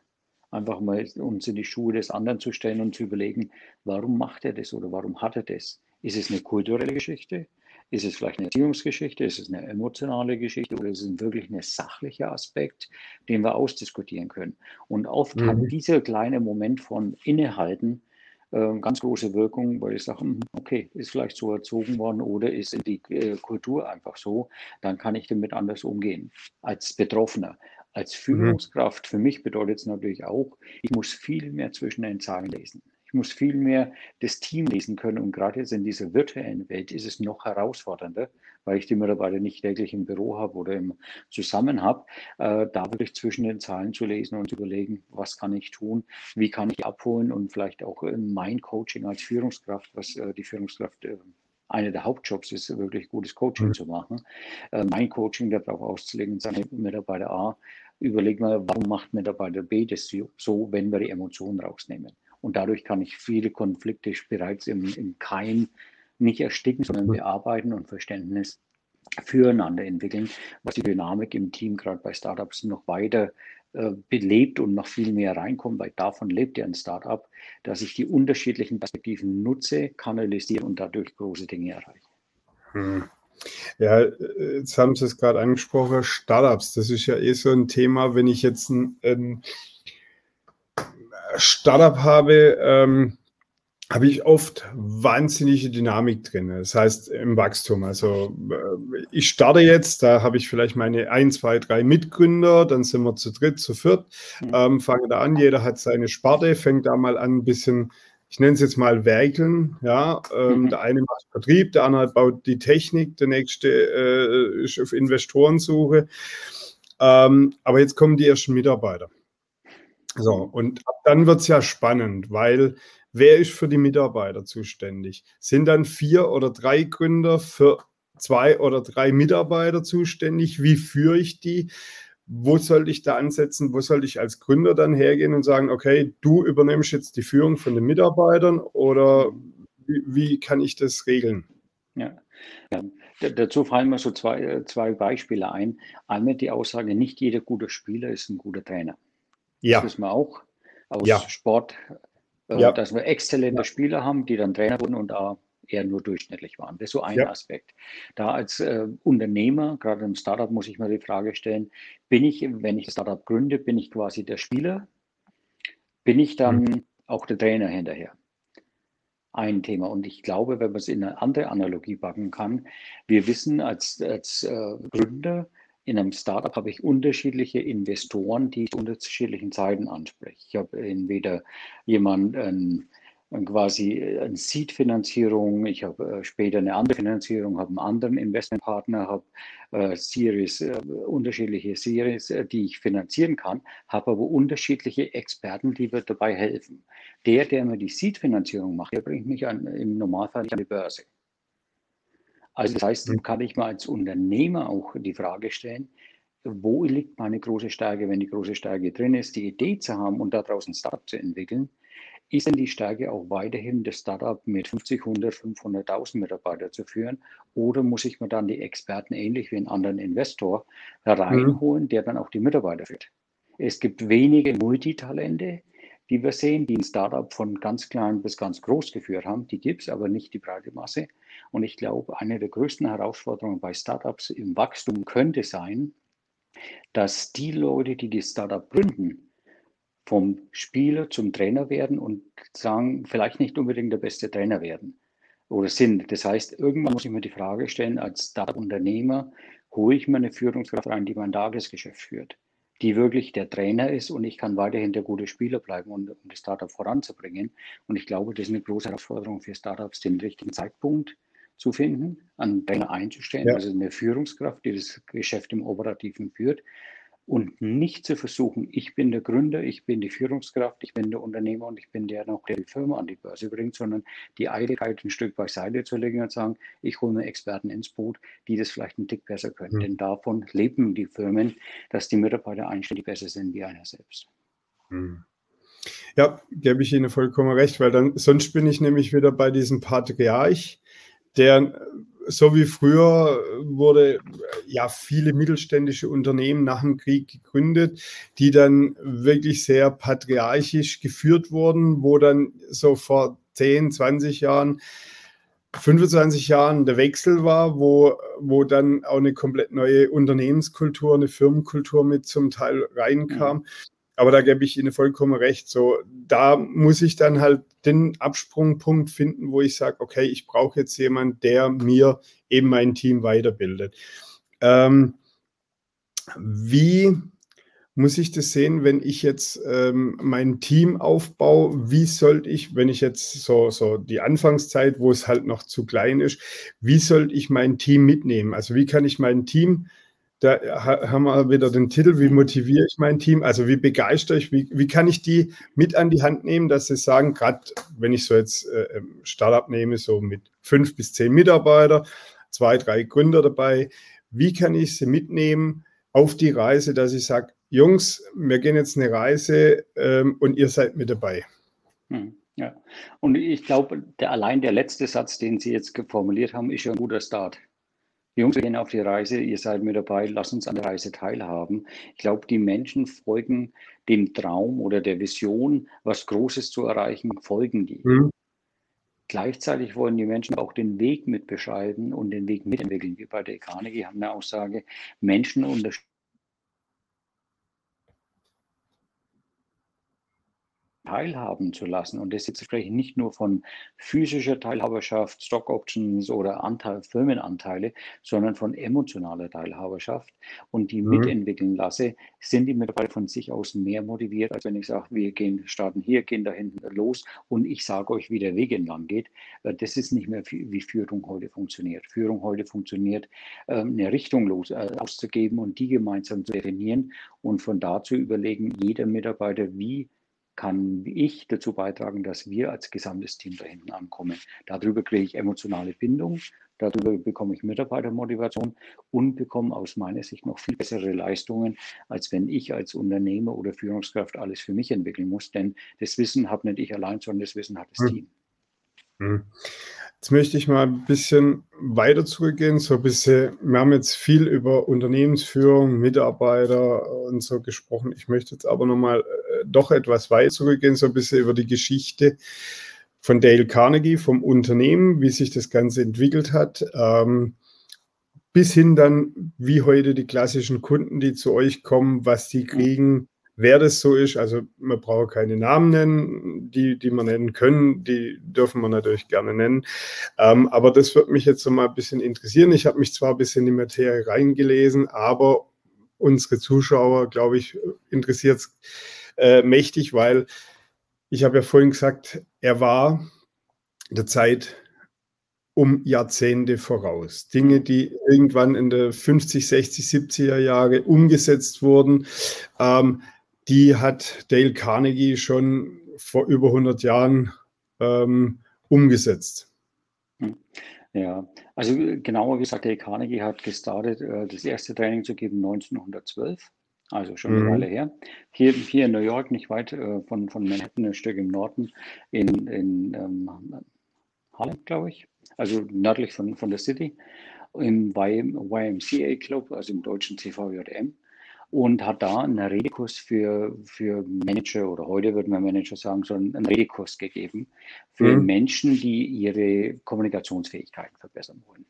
B: Einfach mal uns in die Schuhe des anderen zu stellen und zu überlegen, warum macht er das oder warum hat er das? Ist es eine kulturelle Geschichte? Ist es vielleicht eine Erziehungsgeschichte? Ist es eine emotionale Geschichte? Oder ist es wirklich ein sachlicher Aspekt, den wir ausdiskutieren können? Und oft mhm. hat dieser kleine Moment von Innehalten äh, ganz große Wirkung, weil ich sage, hm, okay, ist vielleicht so erzogen worden oder ist in die äh, Kultur einfach so, dann kann ich damit anders umgehen als Betroffener. Als mhm. Führungskraft, für mich bedeutet es natürlich auch, ich muss viel mehr zwischen den Zahlen lesen. Ich muss viel mehr das Team lesen können. Und gerade jetzt in dieser virtuellen Welt ist es noch herausfordernder, weil ich die Mitarbeiter nicht täglich im Büro habe oder im Zusammen habe, äh, da wirklich zwischen den Zahlen zu lesen und zu überlegen, was kann ich tun, wie kann ich abholen und vielleicht auch mein Coaching als Führungskraft, was äh, die Führungskraft äh, einer der Hauptjobs ist, wirklich gutes Coaching mhm. zu machen. Äh, mein Coaching darauf auszulegen und sagen, Mitarbeiter A, überleg mal, warum macht Mitarbeiter B das so, wenn wir die Emotionen rausnehmen. Und dadurch kann ich viele Konflikte bereits im, im Keim nicht ersticken, sondern mhm. bearbeiten und Verständnis füreinander entwickeln, was die Dynamik im Team gerade bei Startups noch weiter äh, belebt und noch viel mehr reinkommt, weil davon lebt ja ein Startup, dass ich die unterschiedlichen Perspektiven nutze, kanalisiere und dadurch große Dinge erreiche.
A: Hm. Ja, jetzt haben Sie es gerade angesprochen, Startups, das ist ja eh so ein Thema, wenn ich jetzt ein, ein Startup habe, ähm, habe ich oft wahnsinnige Dynamik drin. Das heißt im Wachstum. Also äh, ich starte jetzt, da habe ich vielleicht meine ein, zwei, drei Mitgründer, dann sind wir zu dritt, zu viert, mhm. ähm, fange da an, jeder hat seine Sparte, fängt da mal an, ein bisschen, ich nenne es jetzt mal werkeln. Ja, ähm, mhm. Der eine macht Vertrieb, der andere baut die Technik, der nächste äh, ist auf Investorensuche. Ähm, aber jetzt kommen die ersten Mitarbeiter. So, und dann wird es ja spannend, weil wer ist für die Mitarbeiter zuständig? Sind dann vier oder drei Gründer für zwei oder drei Mitarbeiter zuständig. Wie führe ich die? Wo sollte ich da ansetzen? Wo sollte ich als Gründer dann hergehen und sagen, okay, du übernimmst jetzt die Führung von den Mitarbeitern oder wie, wie kann ich das regeln?
B: Ja. ja. Dazu fallen mir so zwei, äh, zwei Beispiele ein. Einmal die Aussage, nicht jeder gute Spieler ist ein guter Trainer. Ja. Das wissen wir auch aus ja. Sport, äh, ja. dass wir exzellente. Spieler haben, die dann Trainer wurden und da eher nur durchschnittlich waren. Das ist so ein ja. Aspekt. Da als äh, Unternehmer, gerade im Startup, muss ich mir die Frage stellen, bin ich, wenn ich das Startup gründe, bin ich quasi der Spieler? Bin ich dann mhm. auch der Trainer hinterher? ein Thema. Und ich glaube, wenn man es in eine andere Analogie packen kann, wir wissen als, als äh, Gründer, in einem Startup habe ich unterschiedliche Investoren, die ich zu unterschiedlichen Zeiten anspreche. Ich habe entweder jemanden, quasi äh, eine Seed-Finanzierung, ich habe äh, später eine andere Finanzierung, habe einen anderen Investmentpartner, habe äh, Series, unterschiedliche Series, die ich finanzieren kann, habe aber unterschiedliche Experten, die mir dabei helfen. Der, der mir die Seed-Finanzierung macht, der bringt mich an, im Normalfall an die Börse. Also das heißt, mhm. kann ich mal als Unternehmer auch die Frage stellen, wo liegt meine große Stärke, wenn die große Stärke drin ist, die Idee zu haben und daraus ein Startup zu entwickeln, ist denn die Stärke auch weiterhin, das Startup mit 50, 100, 500.000 Mitarbeitern zu führen? Oder muss ich mir dann die Experten ähnlich wie einen anderen Investor reinholen, mhm. der dann auch die Mitarbeiter führt? Es gibt wenige Multitalente, die wir sehen, die ein Startup von ganz klein bis ganz groß geführt haben. Die gibt es, aber nicht die breite Masse. Und ich glaube, eine der größten Herausforderungen bei Startups im Wachstum könnte sein, dass die Leute, die die Startup gründen, vom Spieler zum Trainer werden und sagen, vielleicht nicht unbedingt der beste Trainer werden oder sind. Das heißt, irgendwann muss ich mir die Frage stellen, als Startup-Unternehmer, hole ich mir eine Führungskraft rein, die mein Tagesgeschäft führt, die wirklich der Trainer ist und ich kann weiterhin der gute Spieler bleiben, um, um das Startup voranzubringen. Und ich glaube, das ist eine große Herausforderung für Startups, den richtigen Zeitpunkt zu finden, einen Trainer einzustellen, ja. also eine Führungskraft, die das Geschäft im Operativen führt und nicht zu versuchen, ich bin der Gründer, ich bin die Führungskraft, ich bin der Unternehmer und ich bin der noch, der die Firma an die Börse bringt, sondern die Eitelkeit ein Stück beiseite zu legen und sagen, ich hole mir Experten ins Boot, die das vielleicht einen Tick besser können. Mhm. Denn davon leben die Firmen, dass die Mitarbeiter einständig besser sind wie einer selbst.
A: Mhm. Ja, gebe ich Ihnen vollkommen recht, weil dann sonst bin ich nämlich wieder bei diesem Patriarch, der so wie früher wurde ja viele mittelständische Unternehmen nach dem Krieg gegründet, die dann wirklich sehr patriarchisch geführt wurden, wo dann so vor 10, 20 Jahren 25 Jahren der Wechsel war, wo, wo dann auch eine komplett neue Unternehmenskultur, eine Firmenkultur mit zum Teil reinkam. Aber da gebe ich Ihnen vollkommen recht. So, da muss ich dann halt den Absprungpunkt finden, wo ich sage, okay, ich brauche jetzt jemanden, der mir eben mein Team weiterbildet. Ähm, wie muss ich das sehen, wenn ich jetzt ähm, mein Team aufbaue? Wie sollte ich, wenn ich jetzt so, so die Anfangszeit, wo es halt noch zu klein ist, wie sollte ich mein Team mitnehmen? Also wie kann ich mein Team da haben wir wieder den Titel, wie motiviere ich mein Team? Also wie begeistere ich, wie, wie kann ich die mit an die Hand nehmen, dass sie sagen, gerade wenn ich so jetzt äh, ähm, Startup nehme, so mit fünf bis zehn Mitarbeiter, zwei, drei Gründer dabei, wie kann ich sie mitnehmen auf die Reise, dass ich sage, Jungs, wir gehen jetzt eine Reise ähm, und ihr seid mit dabei.
B: Hm, ja, und ich glaube, der, allein der letzte Satz, den Sie jetzt formuliert haben, ist ja ein guter Start. Jungs, wir gehen auf die Reise, ihr seid mit dabei, lasst uns an der Reise teilhaben. Ich glaube, die Menschen folgen dem Traum oder der Vision, was Großes zu erreichen, folgen die. Mhm. Gleichzeitig wollen die Menschen auch den Weg mitbeschreiben und den Weg mitentwickeln. Wir bei der Carnegie haben eine Aussage, Menschen unterstützen teilhaben zu lassen. Und das jetzt spreche ich nicht nur von physischer Teilhaberschaft, Stock Options oder Anteil, Firmenanteile, sondern von emotionaler Teilhaberschaft und die mhm. mitentwickeln lasse, sind die Mitarbeiter von sich aus mehr motiviert, als wenn ich sage, wir gehen, starten hier, gehen da hinten los und ich sage euch, wie der Weg entlang geht. Äh, das ist nicht mehr wie Führung heute funktioniert. Führung heute funktioniert, ähm, eine Richtung los, äh, auszugeben und die gemeinsam zu definieren und von da zu überlegen, jeder Mitarbeiter, wie kann ich dazu beitragen, dass wir als gesamtes Team da hinten ankommen. Darüber kriege ich emotionale Bindung, Darüber bekomme ich Mitarbeitermotivation und bekomme aus meiner Sicht noch viel bessere Leistungen, als wenn ich als Unternehmer oder Führungskraft alles für mich entwickeln muss. Denn das Wissen habe nicht ich allein, sondern das Wissen hat das hm. Team.
A: Hm. Jetzt möchte ich mal ein bisschen weiter zurückgehen. So ein bisschen, wir haben jetzt viel über Unternehmensführung, Mitarbeiter und so gesprochen. Ich möchte jetzt aber nochmal äh, doch etwas weiter zurückgehen, so ein bisschen über die Geschichte von Dale Carnegie, vom Unternehmen, wie sich das Ganze entwickelt hat, ähm, bis hin dann, wie heute die klassischen Kunden, die zu euch kommen, was die kriegen, wer das so ist. Also man braucht keine Namen nennen, die, die man nennen können, die dürfen wir natürlich gerne nennen. Ähm, aber das wird mich jetzt so mal ein bisschen interessieren. Ich habe mich zwar ein bisschen in die Materie reingelesen, aber unsere Zuschauer, glaube ich, interessiert es äh, mächtig, weil ich habe ja vorhin gesagt, er war der Zeit um Jahrzehnte voraus. Dinge, die irgendwann in der 50, 60, 70er Jahre umgesetzt wurden, ähm, die hat Dale Carnegie schon vor über 100 Jahren ähm, umgesetzt.
B: Hm. Ja, also genauer gesagt, Dale Carnegie hat gestartet, äh, das erste Training zu geben 1912, also schon eine mhm. Weile her. Hier, hier in New York, nicht weit äh, von, von Manhattan, ein Stück im Norden, in, in ähm, Harlem, glaube ich, also nördlich von, von der City, im YMCA Club, also im deutschen CVJM und hat da einen Redekurs für, für Manager oder heute würde man Manager sagen, so einen Redekurs gegeben für mhm. Menschen, die ihre Kommunikationsfähigkeiten verbessern wollen.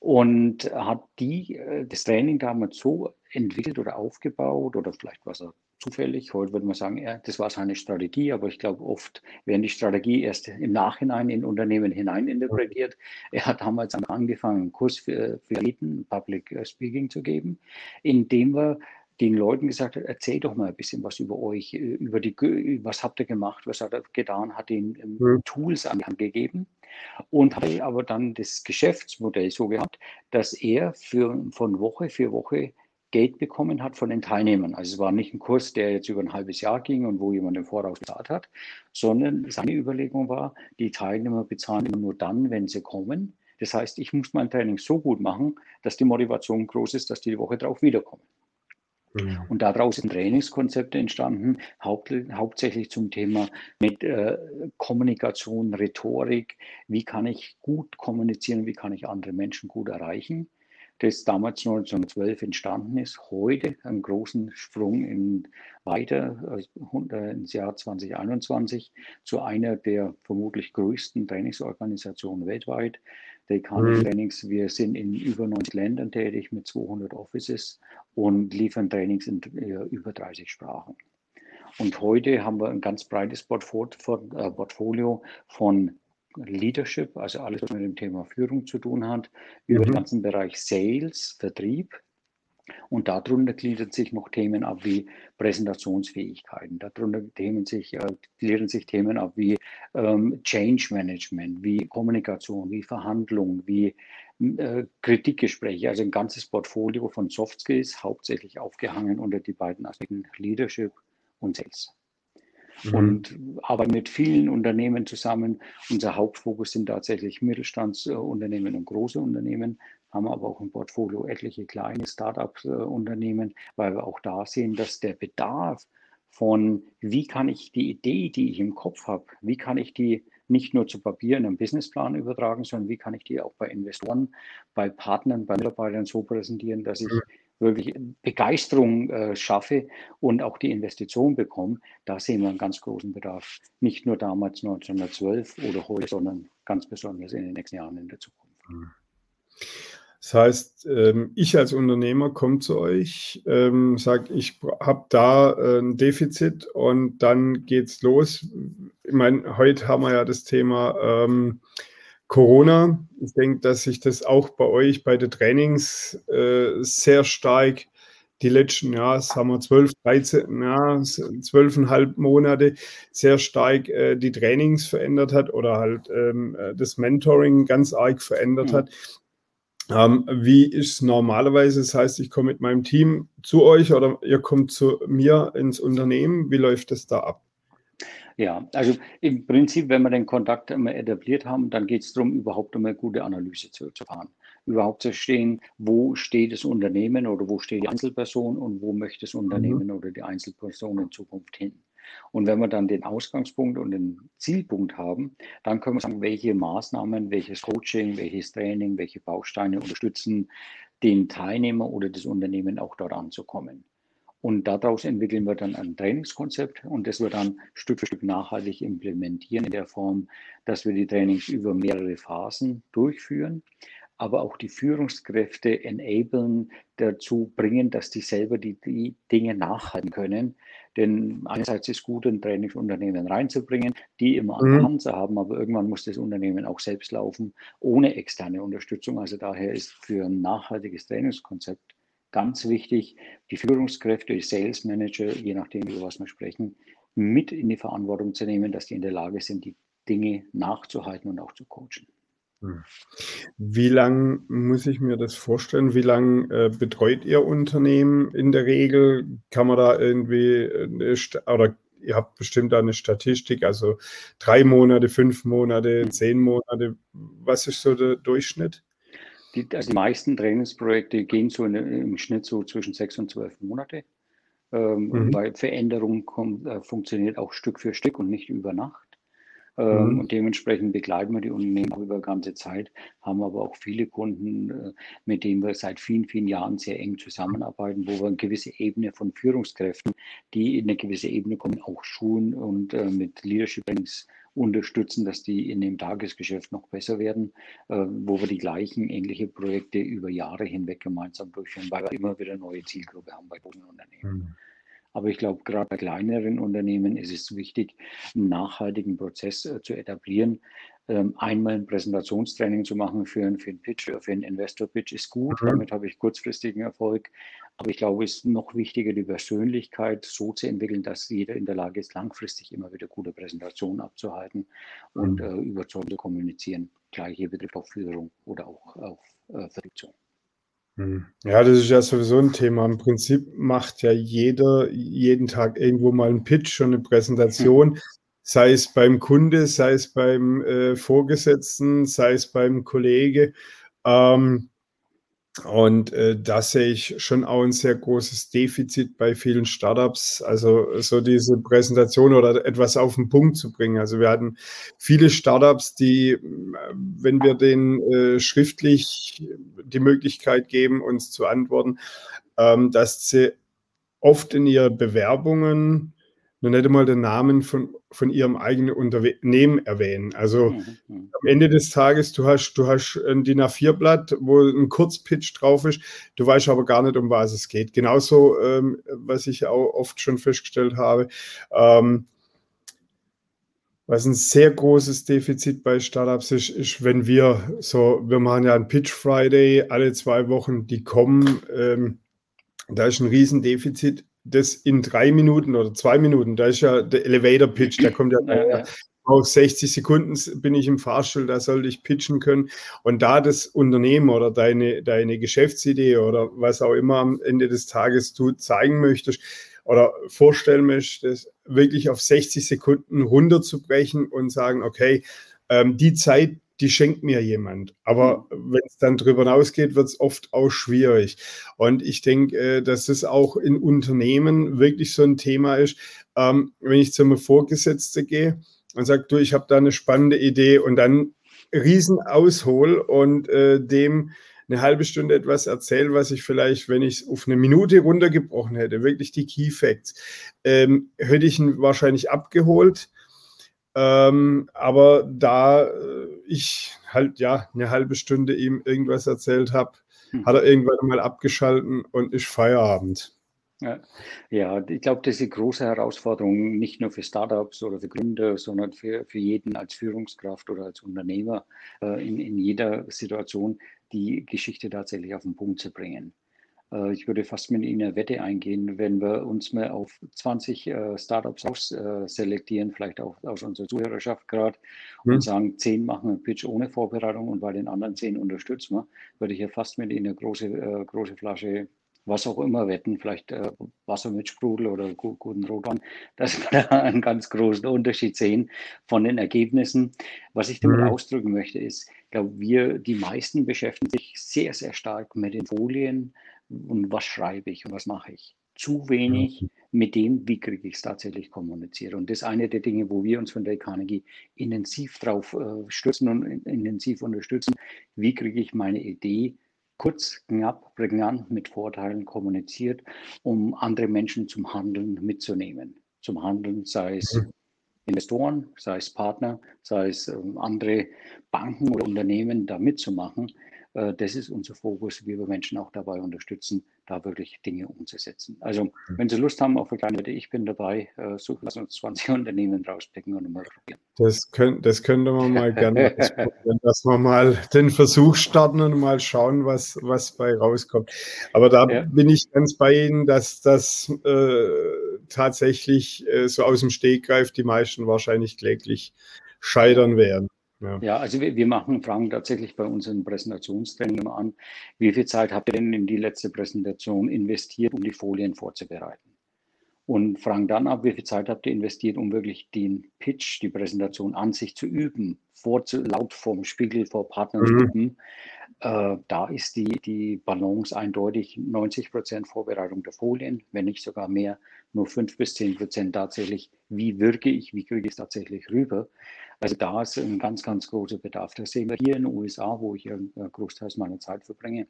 B: Und hat die, äh, das Training damals so entwickelt oder aufgebaut oder vielleicht was er zufällig. Heute würde man sagen, ja, das war seine Strategie, aber ich glaube, oft werden die Strategie erst im Nachhinein in Unternehmen hineininterpretiert. Er hat damals angefangen, einen Kurs für, für Eliten, Public Speaking zu geben, indem wir den Leuten gesagt hat, erzähl doch mal ein bisschen was über euch, über die, was habt ihr gemacht, was hat er getan, hat ihnen mhm. Tools an die Hand gegeben und habe aber dann das Geschäftsmodell so gehabt, dass er für, von Woche für Woche Geld bekommen hat von den Teilnehmern. Also es war nicht ein Kurs, der jetzt über ein halbes Jahr ging und wo jemand im Voraus bezahlt hat, sondern seine Überlegung war, die Teilnehmer bezahlen immer nur dann, wenn sie kommen. Das heißt, ich muss mein Training so gut machen, dass die Motivation groß ist, dass die die Woche drauf wiederkommen. Mhm. Und daraus sind Trainingskonzepte entstanden, haupt, hauptsächlich zum Thema mit äh, Kommunikation, Rhetorik. Wie kann ich gut kommunizieren? Wie kann ich andere Menschen gut erreichen? Das damals 1912 entstanden ist, heute einen großen Sprung in weiter äh, ins Jahr 2021 zu einer der vermutlich größten Trainingsorganisationen weltweit. Der Carnegie mhm. Trainings, wir sind in über 90 Ländern tätig mit 200 Offices und liefern Trainings in äh, über 30 Sprachen. Und heute haben wir ein ganz breites Portfolio von Leadership, also alles, was mit dem Thema Führung zu tun hat, über mhm. den ganzen Bereich Sales, Vertrieb. Und darunter gliedern sich noch Themen ab wie Präsentationsfähigkeiten. Darunter Themen sich, äh, gliedern sich Themen ab wie ähm, Change Management, wie Kommunikation, wie Verhandlung, wie äh, Kritikgespräche. Also ein ganzes Portfolio von Soft Skills, hauptsächlich aufgehangen unter die beiden Aspekten Leadership und Sales mhm. und arbeiten mit vielen Unternehmen zusammen. Unser Hauptfokus sind tatsächlich Mittelstandsunternehmen und große Unternehmen, haben aber auch im Portfolio etliche kleine Start-up-Unternehmen, weil wir auch da sehen, dass der Bedarf von, wie kann ich die Idee, die ich im Kopf habe, wie kann ich die nicht nur zu Papier in einem Businessplan übertragen, sondern wie kann ich die auch bei Investoren, bei Partnern, bei Mitarbeitern so präsentieren, dass ich mhm wirklich Begeisterung äh, schaffe und auch die Investition bekomme, da sehen wir einen ganz großen Bedarf. Nicht nur damals 1912 oder heute, sondern ganz besonders in den nächsten Jahren in der Zukunft.
A: Das heißt, ähm, ich als Unternehmer komme zu euch, ähm, sage, ich habe da äh, ein Defizit und dann geht es los. Ich meine, heute haben wir ja das Thema ähm, Corona. Ich denke, dass sich das auch bei euch bei den Trainings äh, sehr stark die letzten, ja, sagen wir 12, 13, ja, 12,5 Monate sehr stark äh, die Trainings verändert hat oder halt ähm, äh, das Mentoring ganz arg verändert mhm. hat. Ähm, wie ist es normalerweise? Das heißt, ich komme mit meinem Team zu euch oder ihr kommt zu mir ins Unternehmen. Wie läuft das da ab?
B: Ja, also im Prinzip, wenn wir den Kontakt einmal etabliert haben, dann geht es darum, überhaupt einmal gute Analyse zu, zu fahren. Überhaupt zu verstehen, wo steht das Unternehmen oder wo steht die Einzelperson und wo möchte das Unternehmen mhm. oder die Einzelperson in Zukunft hin. Und wenn wir dann den Ausgangspunkt und den Zielpunkt haben, dann können wir sagen, welche Maßnahmen, welches Coaching, welches Training, welche Bausteine unterstützen den Teilnehmer oder das Unternehmen auch dort anzukommen. Und daraus entwickeln wir dann ein Trainingskonzept und das wir dann Stück für Stück nachhaltig implementieren in der Form, dass wir die Trainings über mehrere Phasen durchführen, aber auch die Führungskräfte enablen, dazu bringen, dass die selber die, die Dinge nachhalten können. Denn einerseits ist gut, ein Trainingsunternehmen reinzubringen, die immer an der mhm. Hand zu haben, aber irgendwann muss das Unternehmen auch selbst laufen, ohne externe Unterstützung. Also daher ist für ein nachhaltiges Trainingskonzept ganz wichtig, die Führungskräfte, die Sales Manager, je nachdem, über was wir sprechen, mit in die Verantwortung zu nehmen, dass die in der Lage sind, die Dinge nachzuhalten und auch zu coachen.
A: Hm. Wie lang muss ich mir das vorstellen? Wie lange äh, betreut Ihr Unternehmen in der Regel? Kann man da irgendwie oder ihr habt bestimmt da eine Statistik, also drei Monate, fünf Monate, zehn Monate. Was ist so der Durchschnitt?
B: Die, also die meisten Trainingsprojekte gehen so in, im Schnitt so zwischen sechs und zwölf Monate, ähm, mhm. weil Veränderung kommt, äh, funktioniert auch Stück für Stück und nicht über Nacht. Ähm, mhm. Und dementsprechend begleiten wir die Unternehmen auch über ganze Zeit, haben aber auch viele Kunden, äh, mit denen wir seit vielen, vielen Jahren sehr eng zusammenarbeiten, wo wir eine gewisse Ebene von Führungskräften, die in eine gewisse Ebene kommen, auch schulen und äh, mit Leadership Trainings unterstützen, dass die in dem Tagesgeschäft noch besser werden, äh, wo wir die gleichen ähnliche Projekte über Jahre hinweg gemeinsam durchführen, weil wir immer wieder neue Zielgruppe haben bei großen Unternehmen. Mhm. Aber ich glaube, gerade bei kleineren Unternehmen ist es wichtig, einen nachhaltigen Prozess äh, zu etablieren. Ähm, einmal ein Präsentationstraining zu machen für, für einen Pitch, für einen Investor-Pitch ist gut. Mhm. Damit habe ich kurzfristigen Erfolg. Aber ich glaube, es ist noch wichtiger, die Persönlichkeit so zu entwickeln, dass jeder in der Lage ist, langfristig immer wieder gute Präsentationen abzuhalten und mhm. äh, überzeugend zu kommunizieren. Gleiche betrifft auch Führung oder auch auf äh, Verdienung.
A: Mhm. Ja, das ist ja sowieso ein Thema. Im Prinzip macht ja jeder jeden Tag irgendwo mal einen Pitch und eine Präsentation, mhm. sei es beim Kunde, sei es beim äh, Vorgesetzten, sei es beim Kollege. Ähm, und äh, da sehe ich schon auch ein sehr großes Defizit bei vielen Startups, also so diese Präsentation oder etwas auf den Punkt zu bringen. Also wir hatten viele Startups, die, äh, wenn wir denen äh, schriftlich die Möglichkeit geben, uns zu antworten, ähm, dass sie oft in ihren Bewerbungen noch nicht einmal den Namen von, von ihrem eigenen Unternehmen erwähnen. Also mhm, mhm. am Ende des Tages, du hast, du hast ein DIN A4-Blatt, wo ein Kurzpitch drauf ist, du weißt aber gar nicht, um was es geht. Genauso, ähm, was ich auch oft schon festgestellt habe, ähm, was ein sehr großes Defizit bei Startups ist, ist, wenn wir so, wir machen ja einen Pitch Friday alle zwei Wochen, die kommen, ähm, da ist ein Riesendefizit das in drei Minuten oder zwei Minuten, da ist ja der Elevator Pitch, da kommt ja, ja, ja. auf 60 Sekunden bin ich im Fahrstuhl, da sollte ich pitchen können. Und da das Unternehmen oder deine, deine Geschäftsidee oder was auch immer am Ende des Tages du zeigen möchtest oder vorstellen möchtest, wirklich auf 60 Sekunden runterzubrechen und sagen, okay, ähm, die Zeit, die schenkt mir jemand. Aber mhm. wenn es dann drüber hinausgeht, wird es oft auch schwierig. Und ich denke, äh, dass das auch in Unternehmen wirklich so ein Thema ist. Ähm, wenn ich zu einem Vorgesetzten gehe und sage, du, ich habe da eine spannende Idee und dann riesen aushol und äh, dem eine halbe Stunde etwas erzähle, was ich vielleicht, wenn ich es auf eine Minute runtergebrochen hätte, wirklich die Key Facts, ähm, hätte ich ihn wahrscheinlich abgeholt ähm, aber da äh, ich halt ja eine halbe Stunde ihm irgendwas erzählt habe, hm. hat er irgendwann mal abgeschalten und ist Feierabend.
B: Ja, ja ich glaube, das ist eine große Herausforderung, nicht nur für Startups oder für Gründer, sondern für, für jeden als Führungskraft oder als Unternehmer äh, in, in jeder Situation, die Geschichte tatsächlich auf den Punkt zu bringen. Äh, ich würde fast mit Ihnen eine Wette eingehen, wenn wir uns mal auf 20 äh, Startups ausselektieren, äh, vielleicht auch aus unserer Zuhörerschaft gerade, und hm. sagen, 10 machen einen Pitch ohne Vorbereitung und bei den anderen 10 unterstützen wir, würde ich ja fast mit Ihnen eine große, große Flasche was auch immer wetten, vielleicht äh, Wasser mit Sprudel oder gu guten Rotwein, dass wir da einen ganz großen Unterschied sehen von den Ergebnissen. Was ich damit mhm. ausdrücken möchte, ist, ich glaube, wir, die meisten beschäftigen sich sehr, sehr stark mit den Folien und was schreibe ich und was mache ich. Zu wenig mit dem, wie kriege ich es tatsächlich kommuniziert. Und das ist eine der Dinge, wo wir uns von der Carnegie intensiv drauf äh, stützen und intensiv unterstützen. Wie kriege ich meine Idee kurz, knapp, prägnant mit Vorteilen kommuniziert, um andere Menschen zum Handeln mitzunehmen. Zum Handeln, sei es mhm. Investoren, sei es Partner, sei es ähm, andere Banken oder Unternehmen da mitzumachen. Äh, das ist unser Fokus, wie wir Menschen auch dabei unterstützen, da wirklich Dinge umzusetzen. Also, mhm. wenn Sie Lust haben auf eine kleine ich bin dabei, äh, suchen, lassen uns 20 Unternehmen rauspicken und mal probieren.
A: Das, könnt, das könnte man mal gerne ausprobieren, dass wir mal den Versuch starten und mal schauen, was, was bei rauskommt. Aber da ja. bin ich ganz bei Ihnen, dass das äh, tatsächlich äh, so aus dem Stegreif die meisten wahrscheinlich kläglich scheitern werden.
B: Ja. ja, also wir, wir machen Fragen tatsächlich bei unseren Präsentationstraining an. Wie viel Zeit habt ihr denn in die letzte Präsentation investiert, um die Folien vorzubereiten? Und fragen dann ab, wie viel Zeit habt ihr investiert, um wirklich den Pitch, die Präsentation an sich zu üben, vor zu, laut vorm Spiegel vor Partnern mhm. zu üben. Äh, da ist die, die Balance eindeutig 90 Prozent Vorbereitung der Folien, wenn nicht sogar mehr, nur 5 bis 10 Prozent tatsächlich, wie wirke ich, wie kriege ich es tatsächlich rüber. Also da ist ein ganz, ganz großer Bedarf. Das sehen wir hier in den USA, wo ich ja großteils meiner Zeit verbringe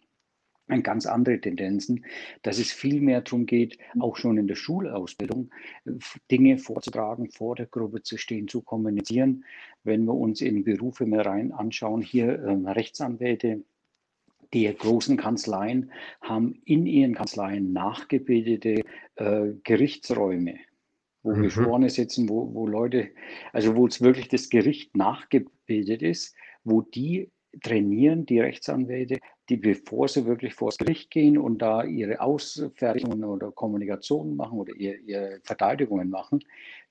B: ganz andere Tendenzen, dass es viel mehr darum geht, auch schon in der Schulausbildung Dinge vorzutragen, vor der Gruppe zu stehen, zu kommunizieren. Wenn wir uns in Berufe mehr rein anschauen, hier ähm, Rechtsanwälte, die großen Kanzleien haben in ihren Kanzleien nachgebildete äh, Gerichtsräume, wo mhm. Geschworene sitzen, wo, wo Leute, also wo es wirklich das Gericht nachgebildet ist, wo die trainieren, die Rechtsanwälte, die bevor sie wirklich vor das Gericht gehen und da ihre Ausfertigungen oder Kommunikation machen oder ihre, ihre Verteidigungen machen,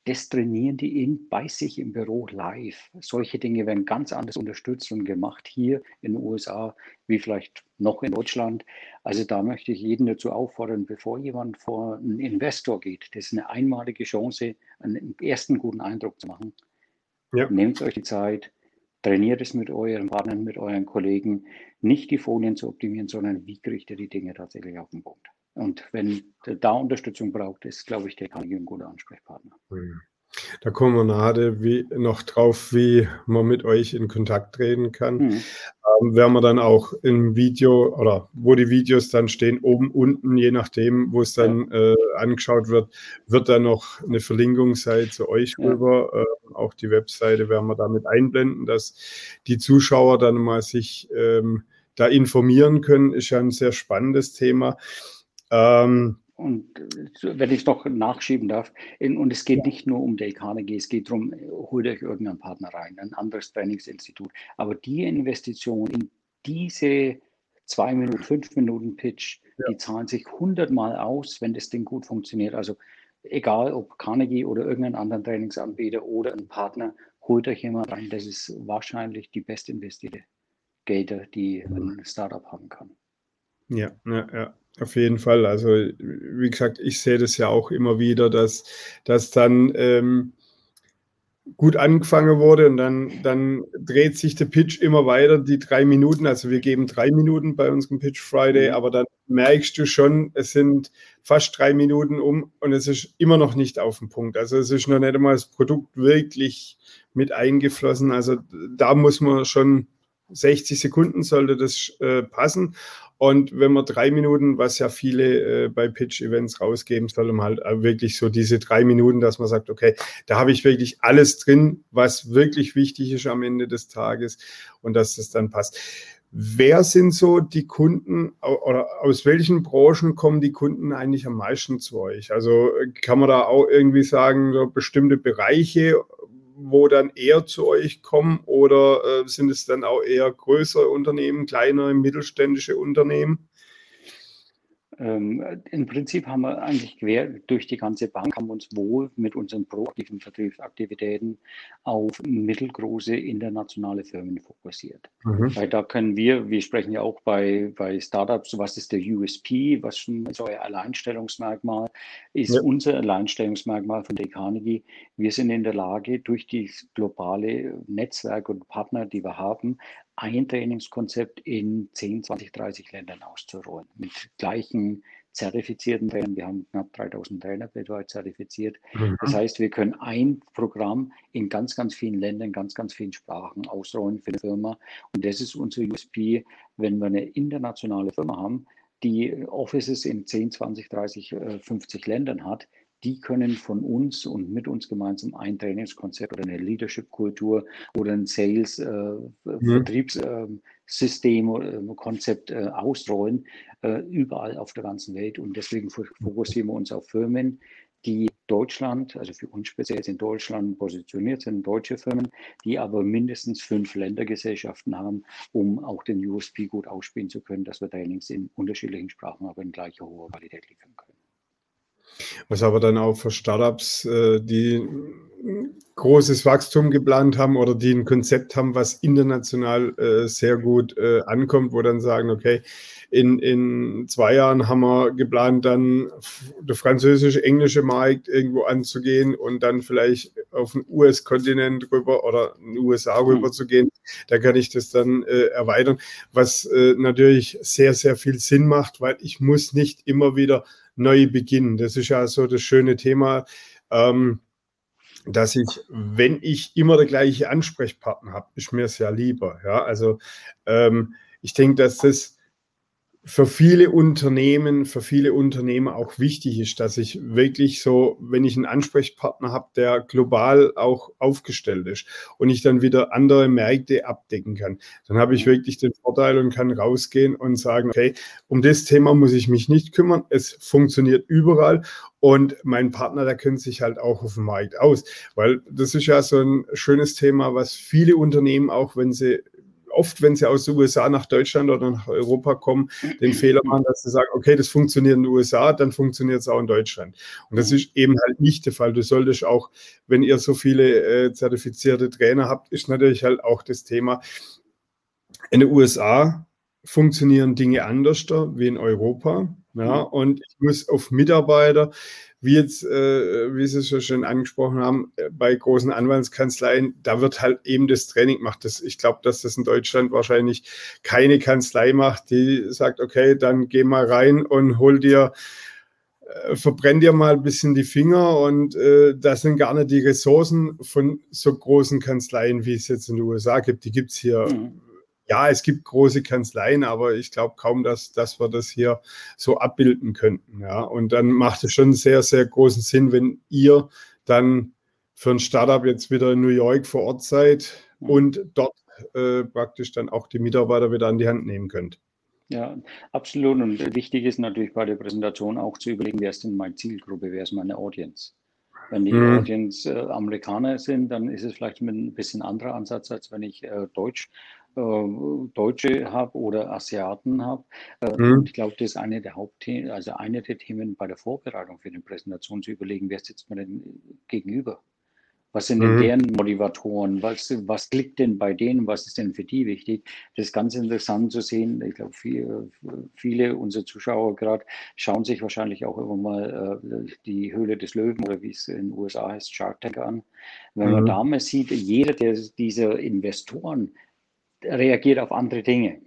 B: das trainieren die in, bei sich im Büro live. Solche Dinge werden ganz anders unterstützt und gemacht hier in den USA wie vielleicht noch in Deutschland. Also da möchte ich jeden dazu auffordern, bevor jemand vor einen Investor geht, das ist eine einmalige Chance, einen ersten guten Eindruck zu machen. Ja. Nehmt euch die Zeit, trainiert es mit euren Partnern, mit euren Kollegen, nicht die Folien zu optimieren, sondern wie kriegt ihr die Dinge tatsächlich auf den Punkt. Und wenn da Unterstützung braucht, ist, glaube ich, der Carnegie ein guter Ansprechpartner.
A: Mhm. Da kommen wir nachher wie, noch drauf, wie man mit euch in Kontakt treten kann. Mhm. Ähm, werden wir dann auch im Video oder wo die Videos dann stehen, oben, unten, je nachdem, wo es dann ja. äh, angeschaut wird, wird dann noch eine Verlinkung sein zu euch ja. rüber. Äh, auch die Webseite werden wir damit einblenden, dass die Zuschauer dann mal sich ähm, da informieren können. Ist ja ein sehr spannendes Thema.
B: Ähm, und wenn ich noch nachschieben darf, und es geht ja. nicht nur um Dale Carnegie, es geht darum, holt euch irgendeinen Partner rein, ein anderes Trainingsinstitut. Aber die Investition in diese zwei Minuten, fünf Minuten Pitch, ja. die zahlen sich hundertmal aus, wenn das Ding gut funktioniert. Also egal ob Carnegie oder irgendeinen anderen Trainingsanbieter oder ein Partner, holt euch jemand rein. Das ist wahrscheinlich die best investierte Gelder, die ein Startup haben kann.
A: Ja, ja, ja. Auf jeden Fall. Also, wie gesagt, ich sehe das ja auch immer wieder, dass, dass dann ähm, gut angefangen wurde und dann, dann dreht sich der Pitch immer weiter, die drei Minuten. Also wir geben drei Minuten bei unserem Pitch Friday, mhm. aber dann merkst du schon, es sind fast drei Minuten um und es ist immer noch nicht auf dem Punkt. Also es ist noch nicht einmal das Produkt wirklich mit eingeflossen. Also da muss man schon 60 Sekunden sollte das äh, passen. Und wenn man drei Minuten, was ja viele äh, bei Pitch-Events rausgeben, soll man halt wirklich so diese drei Minuten, dass man sagt, okay, da habe ich wirklich alles drin, was wirklich wichtig ist am Ende des Tages und dass das dann passt. Wer sind so die Kunden oder aus welchen Branchen kommen die Kunden eigentlich am meisten zu euch? Also kann man da auch irgendwie sagen, so bestimmte Bereiche wo dann eher zu euch kommen oder äh, sind es dann auch eher größere Unternehmen, kleinere, mittelständische Unternehmen?
B: Ähm, Im Prinzip haben wir eigentlich quer durch die ganze Bank haben uns wohl mit unseren proaktiven Vertriebsaktivitäten auf mittelgroße internationale Firmen fokussiert. Mhm. Weil da können wir, wir sprechen ja auch bei, bei Startups, was ist der USP, was ist euer Alleinstellungsmerkmal, ist ja. unser Alleinstellungsmerkmal von der Carnegie. Wir sind in der Lage, durch das globale Netzwerk und Partner, die wir haben, ein Trainingskonzept in 10, 20, 30 Ländern auszurollen. Mit gleichen zertifizierten Trainern. Wir haben knapp 3000 Trainer weltweit zertifiziert. Mhm. Das heißt, wir können ein Programm in ganz, ganz vielen Ländern, ganz, ganz vielen Sprachen ausrollen für eine Firma. Und das ist unser USP, wenn wir eine internationale Firma haben, die Offices in 10, 20, 30, 50 Ländern hat, die können von uns und mit uns gemeinsam ein Trainingskonzept oder eine Leadership-Kultur oder ein Sales-Vertriebssystem äh, äh, äh, Konzept äh, ausrollen, äh, überall auf der ganzen Welt. Und deswegen fokussieren wir uns auf Firmen, die Deutschland, also für uns speziell in Deutschland positioniert sind, deutsche Firmen, die aber mindestens fünf Ländergesellschaften haben, um auch den USP gut ausspielen zu können, dass wir Trainings in unterschiedlichen Sprachen, aber in gleicher hoher Qualität liefern können.
A: Was aber dann auch für Startups, äh, die großes Wachstum geplant haben oder die ein Konzept haben, was international äh, sehr gut äh, ankommt, wo dann sagen, okay, in, in zwei Jahren haben wir geplant, dann der französische, englische Markt irgendwo anzugehen und dann vielleicht auf den US-Kontinent rüber oder in den USA mhm. rüber zu gehen. Da kann ich das dann äh, erweitern, was natürlich sehr, sehr viel Sinn macht, weil ich muss nicht immer wieder neu beginnen. Das ist ja so das schöne Thema. Ähm, dass ich, wenn ich immer der gleiche Ansprechpartner habe, ist mir sehr lieber. Ja, also ähm, ich denke, dass das für viele Unternehmen, für viele Unternehmer auch wichtig ist, dass ich wirklich so, wenn ich einen Ansprechpartner habe, der global auch aufgestellt ist und ich dann wieder andere Märkte abdecken kann, dann habe ich wirklich den Vorteil und kann rausgehen und sagen, okay, um das Thema muss ich mich nicht kümmern. Es funktioniert überall und mein Partner, der kennt sich halt auch auf dem Markt aus, weil das ist ja so ein schönes Thema, was viele Unternehmen auch, wenn sie oft, wenn sie aus den USA nach Deutschland oder nach Europa kommen, den Fehler machen, dass sie sagen, okay, das funktioniert in den USA, dann funktioniert es auch in Deutschland. Und das ist eben halt nicht der Fall. Du solltest auch, wenn ihr so viele äh, zertifizierte Trainer habt, ist natürlich halt auch das Thema, in den USA funktionieren Dinge anders wie in Europa. Ja, und ich muss auf Mitarbeiter wie jetzt, äh, wie Sie es schon angesprochen haben, äh, bei großen Anwaltskanzleien, da wird halt eben das Training gemacht. Das, ich glaube, dass das in Deutschland wahrscheinlich keine Kanzlei macht, die sagt, okay, dann geh mal rein und hol dir, äh, verbrenn dir mal ein bisschen die Finger und äh, das sind gar nicht die Ressourcen von so großen Kanzleien, wie es jetzt in den USA gibt. Die gibt es hier. Mhm ja, es gibt große Kanzleien, aber ich glaube kaum, dass, dass wir das hier so abbilden könnten. Ja. Und dann macht es schon sehr, sehr großen Sinn, wenn ihr dann für ein Startup jetzt wieder in New York vor Ort seid und dort äh, praktisch dann auch die Mitarbeiter wieder an die Hand nehmen könnt.
B: Ja, absolut. Und wichtig ist natürlich bei der Präsentation auch zu überlegen, wer ist denn meine Zielgruppe, wer ist meine Audience. Wenn die mhm. Audience äh, Amerikaner sind, dann ist es vielleicht ein bisschen anderer Ansatz, als wenn ich äh, Deutsch Deutsche habe oder Asiaten habe. Äh, mhm. Ich glaube, das ist eine der Hauptthemen, also eine der Themen bei der Vorbereitung für die Präsentation zu überlegen, wer sitzt mir denn gegenüber? Was sind denn mhm. deren Motivatoren? Was, was liegt denn bei denen? Was ist denn für die wichtig? Das ist ganz interessant zu sehen. Ich glaube, viele, viele unserer Zuschauer gerade schauen sich wahrscheinlich auch immer mal äh, die Höhle des Löwen oder wie es in den USA heißt, Shark Tank an. Wenn mhm. man da mal sieht, jeder der, dieser Investoren reagiert auf andere Dinge.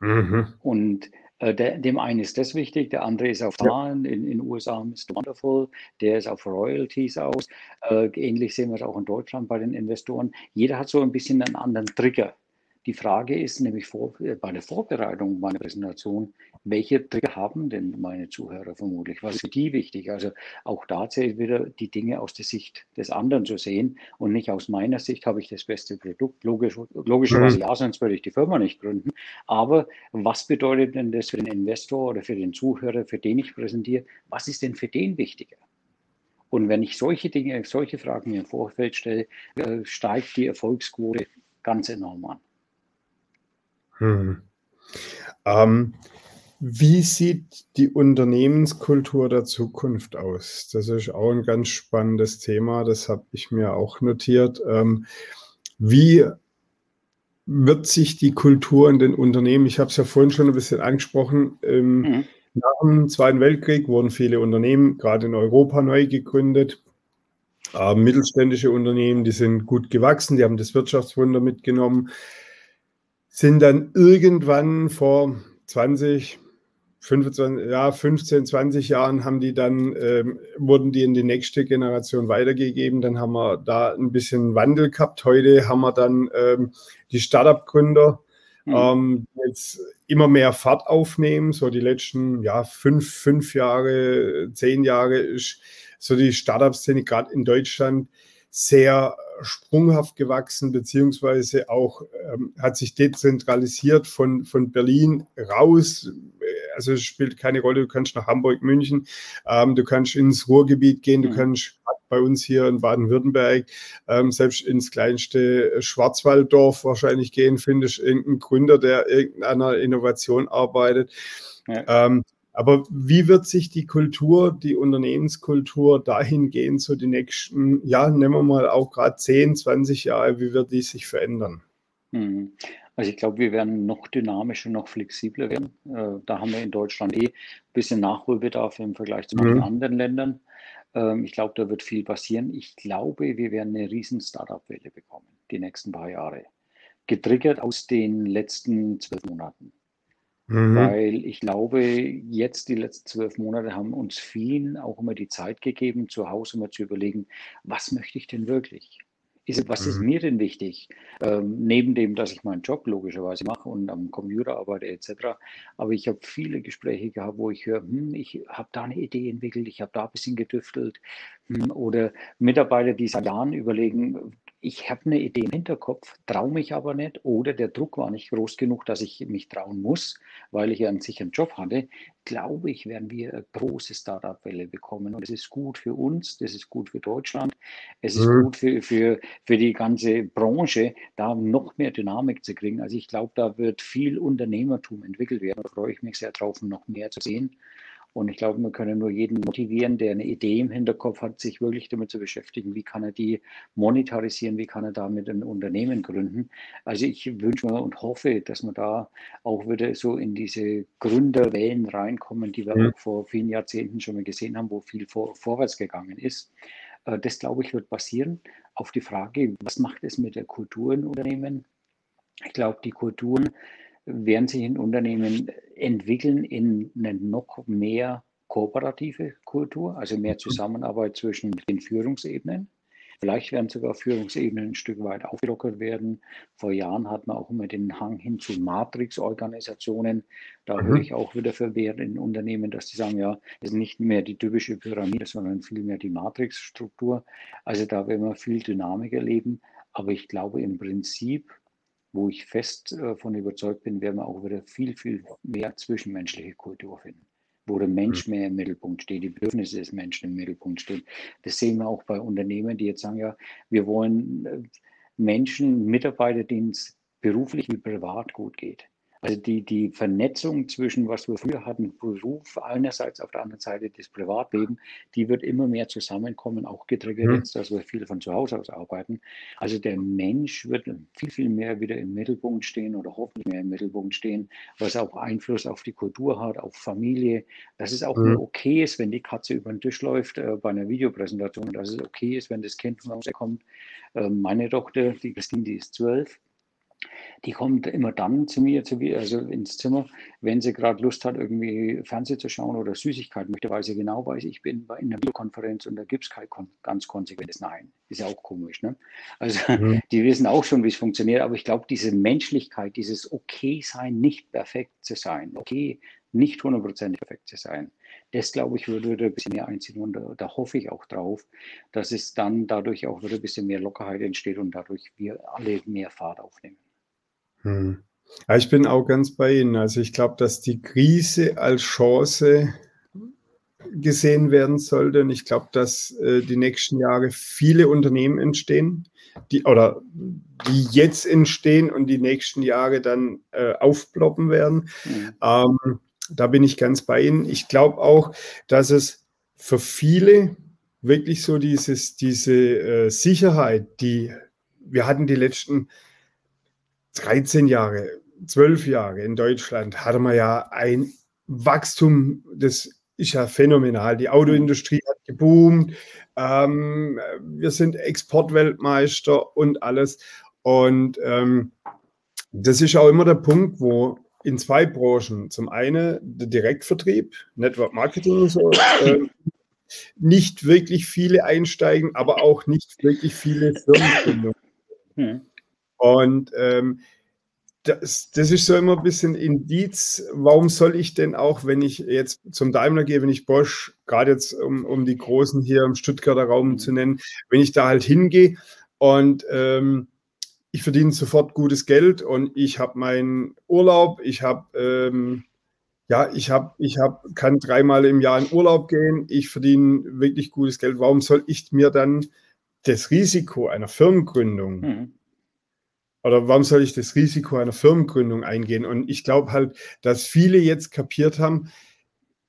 B: Mhm. Und äh, der, dem einen ist das wichtig, der andere ist auf Zahlen. In den USA Mr. Wonderful, der ist auf Royalties aus. Äh, ähnlich sehen wir es auch in Deutschland bei den Investoren. Jeder hat so ein bisschen einen anderen Trigger. Die Frage ist nämlich vor, äh, bei der Vorbereitung meiner Präsentation, welche Trigger haben denn meine Zuhörer vermutlich? Was ist für die wichtig? Also auch da zählt wieder die Dinge aus der Sicht des anderen zu sehen und nicht aus meiner Sicht habe ich das beste Produkt. Logisch, logischerweise mhm. ja, sonst würde ich die Firma nicht gründen. Aber was bedeutet denn das für den Investor oder für den Zuhörer, für den ich präsentiere? Was ist denn für den wichtiger? Und wenn ich solche Dinge, solche Fragen mir im Vorfeld stelle, äh, steigt die Erfolgsquote ganz enorm an.
A: Hm. Ähm, Wie sieht die Unternehmenskultur der Zukunft aus? Das ist auch ein ganz spannendes Thema, das habe ich mir auch notiert. Ähm, wie wird sich die Kultur in den Unternehmen, ich habe es ja vorhin schon ein bisschen angesprochen, ähm, mhm. nach dem Zweiten Weltkrieg wurden viele Unternehmen, gerade in Europa, neu gegründet. Äh, mittelständische Unternehmen, die sind gut gewachsen, die haben das Wirtschaftswunder mitgenommen, sind dann irgendwann vor 20, 25, ja, 15, 20 Jahren haben die dann, ähm, wurden die in die nächste Generation weitergegeben. Dann haben wir da ein bisschen Wandel gehabt. Heute haben wir dann ähm, die Startup-Gründer, mhm. ähm, jetzt immer mehr Fahrt aufnehmen. So die letzten ja, fünf, fünf Jahre, zehn Jahre ist so die Startup-Szene gerade in Deutschland sehr sprunghaft gewachsen, beziehungsweise auch ähm, hat sich dezentralisiert von, von Berlin raus. Also es spielt keine Rolle, du kannst nach Hamburg, München, ähm, du kannst ins Ruhrgebiet gehen, du mhm. kannst bei uns hier in Baden-Württemberg ähm, selbst ins kleinste Schwarzwalddorf wahrscheinlich gehen, findest irgendeinen Gründer, der irgendeiner Innovation arbeitet. Ja. Ähm, aber wie wird sich die Kultur, die Unternehmenskultur dahingehend so die nächsten, ja, nehmen wir mal auch gerade 10, 20 Jahre, wie wird die sich verändern?
B: Mhm. Also ich glaube, wir werden noch dynamischer, noch flexibler werden. Äh, da haben wir in Deutschland eh ein bisschen Nachholbedarf im Vergleich zu mhm. anderen Ländern. Ähm, ich glaube, da wird viel passieren. Ich glaube, wir werden eine riesen Startup-Welle bekommen, die nächsten paar Jahre. Getriggert aus den letzten zwölf Monaten. Mhm. Weil ich glaube, jetzt die letzten zwölf Monate haben uns vielen auch immer die Zeit gegeben, zu Hause mal zu überlegen, was möchte ich denn wirklich? Ist, was ist mhm. mir denn wichtig? Ähm, neben dem, dass ich meinen Job logischerweise mache und am Computer arbeite etc. Aber ich habe viele Gespräche gehabt, wo ich höre, hm, ich habe da eine Idee entwickelt, ich habe da ein bisschen gedüftelt. Hm, oder Mitarbeiter, die seit Jahren überlegen, ich habe eine Idee im Hinterkopf, traue mich aber nicht oder der Druck war nicht groß genug, dass ich mich trauen muss, weil ich ja einen sicheren Job hatte, glaube ich, werden wir eine große Startup-Welle bekommen. Und es ist gut für uns, das ist gut für Deutschland, es ist mhm. gut für, für, für die ganze Branche, da noch mehr Dynamik zu kriegen. Also ich glaube, da wird viel Unternehmertum entwickelt werden. Da freue ich mich sehr drauf, noch mehr zu sehen. Und ich glaube, wir können nur jeden motivieren, der eine Idee im Hinterkopf hat, sich wirklich damit zu beschäftigen, wie kann er die monetarisieren, wie kann er damit ein Unternehmen gründen. Also ich wünsche mir und hoffe, dass wir da auch wieder so in diese Gründerwellen reinkommen, die wir ja. auch vor vielen Jahrzehnten schon mal gesehen haben, wo viel vor, vorwärts gegangen ist. Äh, das, glaube ich, wird passieren. Auf die Frage, was macht es mit der Kultur in Unternehmen? Ich glaube, die Kulturen werden sich in Unternehmen entwickeln in eine noch mehr kooperative Kultur, also mehr mhm. Zusammenarbeit zwischen den Führungsebenen. Vielleicht werden sogar Führungsebenen ein Stück weit aufgelockert werden. Vor Jahren hat man auch immer den Hang hin zu Matrix-Organisationen. Da mhm. höre ich auch wieder verwehrt in Unternehmen, dass die sagen, ja, es ist nicht mehr die typische Pyramide, sondern vielmehr die Matrix-Struktur. Also da werden wir viel Dynamik erleben. Aber ich glaube im Prinzip wo ich fest äh, von überzeugt bin, werden wir auch wieder viel, viel mehr zwischenmenschliche Kultur finden, wo der Mensch mhm. mehr im Mittelpunkt steht, die Bedürfnisse des Menschen im Mittelpunkt stehen. Das sehen wir auch bei Unternehmen, die jetzt sagen, ja, wir wollen äh, Menschen, Mitarbeiter, denen es beruflich wie privat gut geht. Also die, die Vernetzung zwischen, was wir früher hatten, Beruf einerseits, auf der anderen Seite das Privatleben, die wird immer mehr zusammenkommen, auch getriggert mhm. jetzt, dass wir viel von zu Hause aus arbeiten. Also der Mensch wird viel, viel mehr wieder im Mittelpunkt stehen oder hoffentlich mehr im Mittelpunkt stehen, was auch Einfluss auf die Kultur hat, auf Familie, dass es auch mhm. okay ist, wenn die Katze über den Tisch läuft äh, bei einer Videopräsentation, dass es okay ist, wenn das Kind von Hause kommt. Äh, meine Tochter, die Christine, die ist zwölf, die kommt immer dann zu mir, zu mir also ins Zimmer, wenn sie gerade Lust hat, irgendwie Fernsehen zu schauen oder Süßigkeit möchte, weil sie genau weiß, ich bin bei einer Videokonferenz und da gibt es kein ganz konsequentes Nein. Ist ja auch komisch, ne? Also mhm. die wissen auch schon, wie es funktioniert, aber ich glaube, diese Menschlichkeit, dieses Okay-Sein, nicht perfekt zu sein, okay, nicht hundertprozentig perfekt zu sein, das glaube ich, würde, würde ein bisschen mehr einziehen und da, da, hoffe ich auch drauf, dass es dann dadurch auch wieder ein bisschen mehr Lockerheit entsteht und dadurch wir alle mehr Fahrt aufnehmen.
A: Hm. Ja, ich bin auch ganz bei Ihnen. Also ich glaube, dass die Krise als Chance gesehen werden sollte. Und ich glaube, dass äh, die nächsten Jahre viele Unternehmen entstehen, die oder die jetzt entstehen und die nächsten Jahre dann äh, aufploppen werden. Mhm. Ähm, Da bin ich ganz bei Ihnen. Ich glaube auch, dass es für viele wirklich so dieses, diese äh, Sicherheit, die wir hatten die letzten 13 Jahre, 12 Jahre in Deutschland, hatte man ja ein Wachstum, das ist ja phänomenal. Die Autoindustrie hat geboomt, ähm, wir sind Exportweltmeister und alles. Und ähm, das ist auch immer der Punkt, wo in zwei Branchen, zum einen der Direktvertrieb, Network Marketing und so, äh, nicht wirklich viele einsteigen, aber auch nicht wirklich viele Firmengründungen. Hm. Und ähm, das, das, ist so immer ein bisschen Indiz, warum soll ich denn auch, wenn ich jetzt zum Daimler gehe, wenn ich Bosch, gerade jetzt um, um die Großen hier im Stuttgarter Raum zu nennen, wenn ich da halt hingehe und ähm, ich verdiene sofort gutes Geld und ich habe meinen Urlaub, ich habe ähm, ja, ich habe, ich habe, kann dreimal im Jahr in Urlaub gehen, ich verdiene wirklich gutes Geld. Warum soll ich mir dann das Risiko einer Firmengründung mhm oder warum soll ich das Risiko einer Firmengründung eingehen? Und ich glaube halt, dass viele jetzt kapiert haben,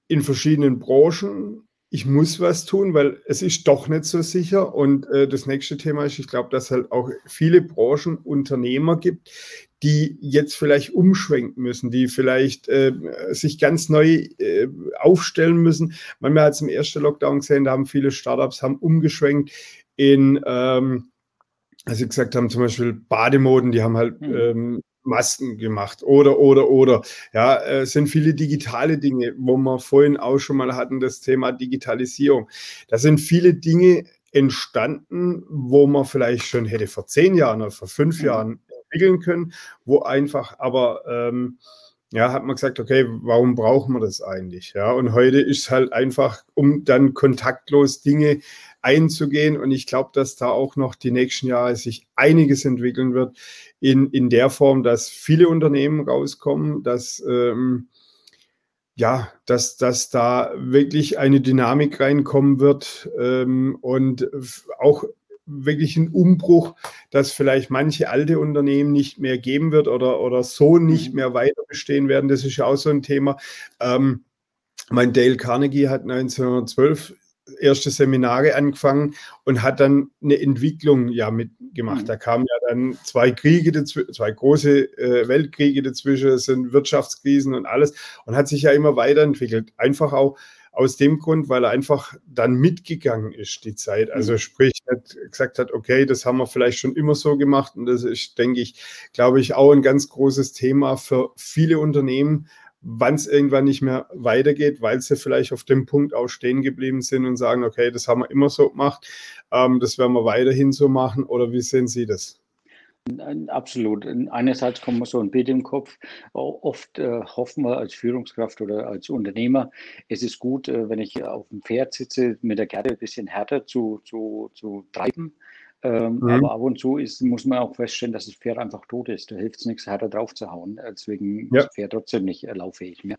A: in verschiedenen Branchen, ich muss was tun, weil es ist doch nicht so sicher. Und äh, das nächste Thema ist, ich glaube, dass halt auch viele Branchen Unternehmer gibt, die jetzt vielleicht umschwenken müssen, die vielleicht äh, sich ganz neu äh, aufstellen müssen. Manchmal hat es im ersten Lockdown gesehen, da haben viele Startups haben umgeschwenkt in ähm, als sie gesagt haben, zum Beispiel Bademoden, die haben halt mhm. ähm, Masken gemacht oder, oder, oder. Ja, es äh, sind viele digitale Dinge, wo wir vorhin auch schon mal hatten, das Thema Digitalisierung. Da sind viele Dinge entstanden, wo man vielleicht schon hätte vor zehn Jahren oder vor fünf mhm. Jahren entwickeln können, wo einfach aber, ähm, ja, hat man gesagt, okay, warum brauchen wir das eigentlich? Ja, und heute ist halt einfach, um dann kontaktlos Dinge einzugehen. Und ich glaube, dass da auch noch die nächsten Jahre sich einiges entwickeln wird in, in der Form, dass viele Unternehmen rauskommen, dass ähm, ja, dass, dass da wirklich eine Dynamik reinkommen wird ähm, und auch wirklich ein Umbruch, dass vielleicht manche alte Unternehmen nicht mehr geben wird oder, oder so nicht mhm. mehr weiter bestehen werden. Das ist ja auch so ein Thema. Ähm, mein Dale Carnegie hat 1912 erste Seminare angefangen und hat dann eine Entwicklung ja mitgemacht. Mhm. Da kamen ja dann zwei Kriege, zwei große äh, Weltkriege dazwischen, es sind Wirtschaftskrisen und alles und hat sich ja immer weiterentwickelt. Einfach auch aus dem Grund, weil er einfach dann mitgegangen ist, die Zeit. Also mhm. sprich, nicht gesagt hat, okay, das haben wir vielleicht schon immer so gemacht und das ist, denke ich, glaube ich, auch ein ganz großes Thema für viele Unternehmen, wann es irgendwann nicht mehr weitergeht, weil sie vielleicht auf dem Punkt auch stehen geblieben sind und sagen, okay, das haben wir immer so gemacht, ähm, das werden wir weiterhin so machen oder wie sehen Sie das?
B: Absolut. Einerseits kommt man so ein Bild im Kopf. Oft äh, hoffen wir als Führungskraft oder als Unternehmer, es ist gut, äh, wenn ich auf dem Pferd sitze, mit der Gerte ein bisschen härter zu, zu, zu treiben. Ähm, mhm. Aber ab und zu ist, muss man auch feststellen, dass das Pferd einfach tot ist. Da hilft es nichts, härter drauf zu hauen. Deswegen ja. ist das Pferd trotzdem nicht äh, lauffähig mehr.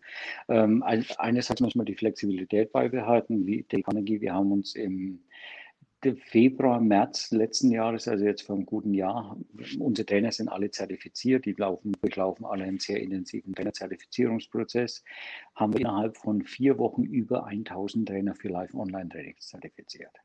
B: Ähm, einerseits muss man die Flexibilität beibehalten. Wie der Carnegie, wir haben uns im Februar, März letzten Jahres, also jetzt vor einem guten Jahr, unsere Trainer sind alle zertifiziert, die laufen, durchlaufen alle einen sehr intensiven Trainerzertifizierungsprozess, haben wir innerhalb von vier Wochen über 1000 Trainer für Live-Online-Trainings zertifiziert.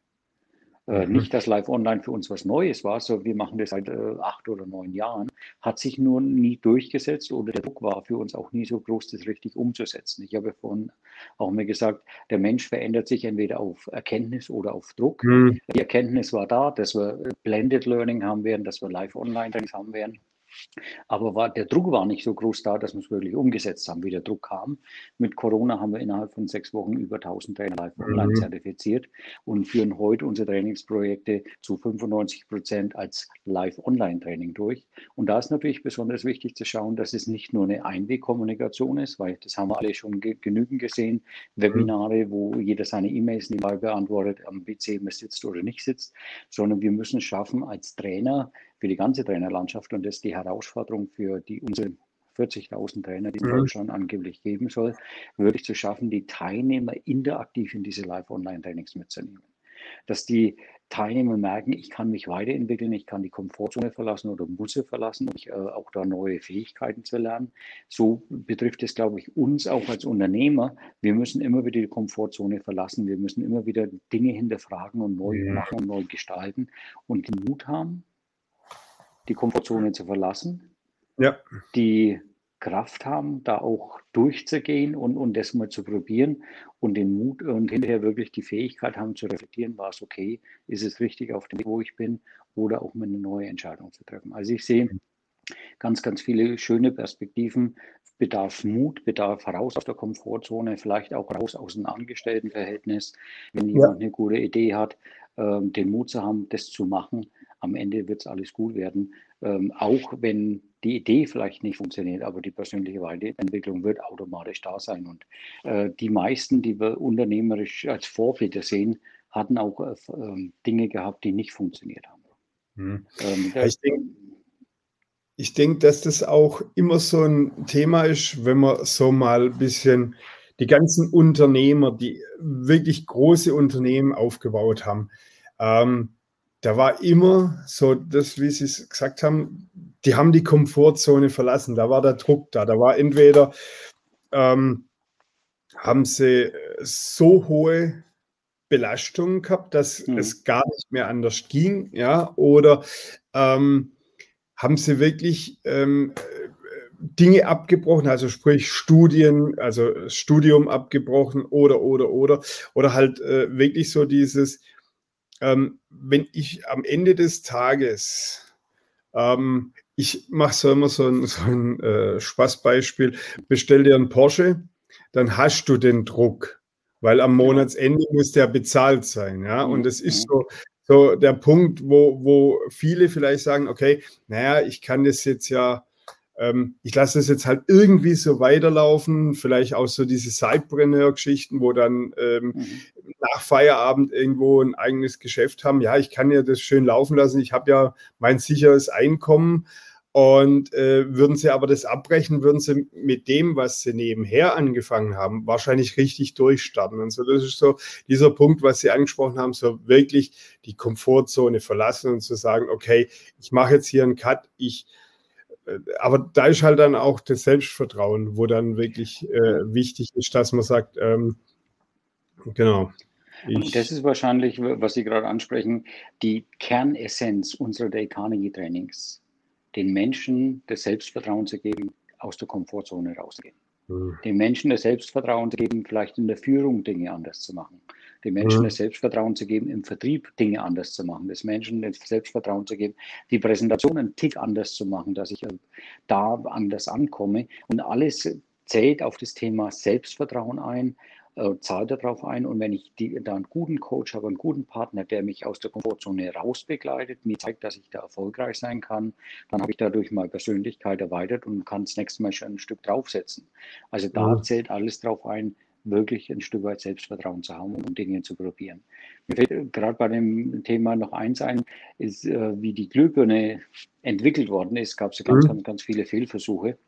B: Äh, mhm. Nicht, dass Live Online für uns was Neues war, so wir machen das seit äh, acht oder neun Jahren, hat sich nur nie durchgesetzt oder der Druck war für uns auch nie so groß, das richtig umzusetzen. Ich habe vorhin auch mir gesagt, der Mensch verändert sich entweder auf Erkenntnis oder auf Druck. Mhm. Die Erkenntnis war da, dass wir Blended Learning haben werden, dass wir Live Online haben werden. Aber war, der Druck war nicht so groß da, dass wir es wirklich umgesetzt haben, wie der Druck kam. Mit Corona haben wir innerhalb von sechs Wochen über 1000 Trainer live online mhm. zertifiziert und führen heute unsere Trainingsprojekte zu 95 Prozent als Live-Online-Training durch. Und da ist natürlich besonders wichtig zu schauen, dass es nicht nur eine Einwegkommunikation ist, weil das haben wir alle schon ge genügend gesehen, Webinare, wo jeder seine E-Mails nebenbei beantwortet, am PC sitzt oder nicht sitzt, sondern wir müssen es schaffen, als Trainer für die ganze Trainerlandschaft und das ist die Herausforderung für die unsere 40.000 Trainer, die es in mhm. Deutschland angeblich geben soll, wirklich zu schaffen, die Teilnehmer interaktiv in diese Live-Online-Trainings mitzunehmen. Dass die Teilnehmer merken, ich kann mich weiterentwickeln, ich kann die Komfortzone verlassen oder muss sie verlassen, um äh, auch da neue Fähigkeiten zu lernen. So betrifft es, glaube ich, uns auch als Unternehmer. Wir müssen immer wieder die Komfortzone verlassen. Wir müssen immer wieder Dinge hinterfragen und neu ja. machen und neu gestalten und den Mut haben, die Komfortzone zu verlassen. Ja. Die Kraft haben, da auch durchzugehen und, und das mal zu probieren und den Mut und hinterher wirklich die Fähigkeit haben zu reflektieren, war es okay, ist es richtig auf dem Weg, wo ich bin oder auch mal eine neue Entscheidung zu treffen. Also ich sehe ganz, ganz viele schöne Perspektiven, bedarf Mut, bedarf raus aus der Komfortzone, vielleicht auch raus aus dem Angestelltenverhältnis, wenn ja. jemand eine gute Idee hat, ähm, den Mut zu haben, das zu machen. Am Ende wird es alles gut werden, ähm, auch wenn die Idee vielleicht nicht funktioniert, aber die persönliche Weiterentwicklung wird automatisch da sein. Und äh, die meisten, die wir unternehmerisch als Vorbilder sehen, hatten auch äh, ähm, Dinge gehabt, die nicht funktioniert haben.
A: Hm. Ähm, ich denke, ich dass das auch immer so ein Thema ist, wenn man so mal ein bisschen die ganzen Unternehmer, die wirklich große Unternehmen aufgebaut haben, ähm, da war immer so das, wie Sie es gesagt haben, die haben die Komfortzone verlassen. Da war der Druck da. Da war entweder ähm, haben sie so hohe Belastungen gehabt, dass mhm. es gar nicht mehr anders ging, ja, oder ähm, haben sie wirklich ähm, Dinge abgebrochen, also sprich Studien, also Studium abgebrochen oder oder oder oder halt äh, wirklich so dieses ähm, wenn ich am Ende des Tages, ähm, ich mache so immer so ein, so ein äh, Spaßbeispiel, bestell dir einen Porsche, dann hast du den Druck, weil am Monatsende muss der bezahlt sein. Ja? Und das ist so, so der Punkt, wo, wo viele vielleicht sagen, okay, naja, ich kann das jetzt ja ähm, ich lasse es jetzt halt irgendwie so weiterlaufen, vielleicht auch so diese Sidepreneur-Geschichten, wo dann ähm, mhm. nach Feierabend irgendwo ein eigenes Geschäft haben. Ja, ich kann ja das schön laufen lassen. Ich habe ja mein sicheres Einkommen. Und äh, würden sie aber das abbrechen, würden sie mit dem, was sie nebenher angefangen haben, wahrscheinlich richtig durchstarten. Und so, das ist so dieser Punkt, was Sie angesprochen haben, so wirklich die Komfortzone verlassen und zu sagen, okay, ich mache jetzt hier einen Cut, ich aber da ist halt dann auch das Selbstvertrauen, wo dann wirklich äh, wichtig ist, dass man sagt, ähm, genau.
B: Ich, das ist wahrscheinlich, was Sie gerade ansprechen, die Kernessenz unserer Day Carnegie Trainings, den Menschen das Selbstvertrauen zu geben, aus der Komfortzone rauszugehen. Mhm. Den Menschen das Selbstvertrauen zu geben, vielleicht in der Führung Dinge anders zu machen den Menschen mhm. das Selbstvertrauen zu geben, im Vertrieb Dinge anders zu machen, des Menschen das Selbstvertrauen zu geben, die Präsentation einen Tick anders zu machen, dass ich da anders ankomme. Und alles zählt auf das Thema Selbstvertrauen ein, äh, zahlt darauf ein. Und wenn ich die, da einen guten Coach habe, einen guten Partner, der mich aus der Komfortzone rausbegleitet, mir zeigt, dass ich da erfolgreich sein kann, dann habe ich dadurch meine Persönlichkeit erweitert und kann das nächste Mal schon ein Stück draufsetzen. Also da mhm. zählt alles drauf ein, wirklich ein Stück weit Selbstvertrauen zu haben, um Dinge zu probieren. Mir fällt gerade bei dem Thema noch eins ein, ist, äh, wie die Glühbirne entwickelt worden ist, gab es ganz, mhm. ganz, ganz viele Fehlversuche.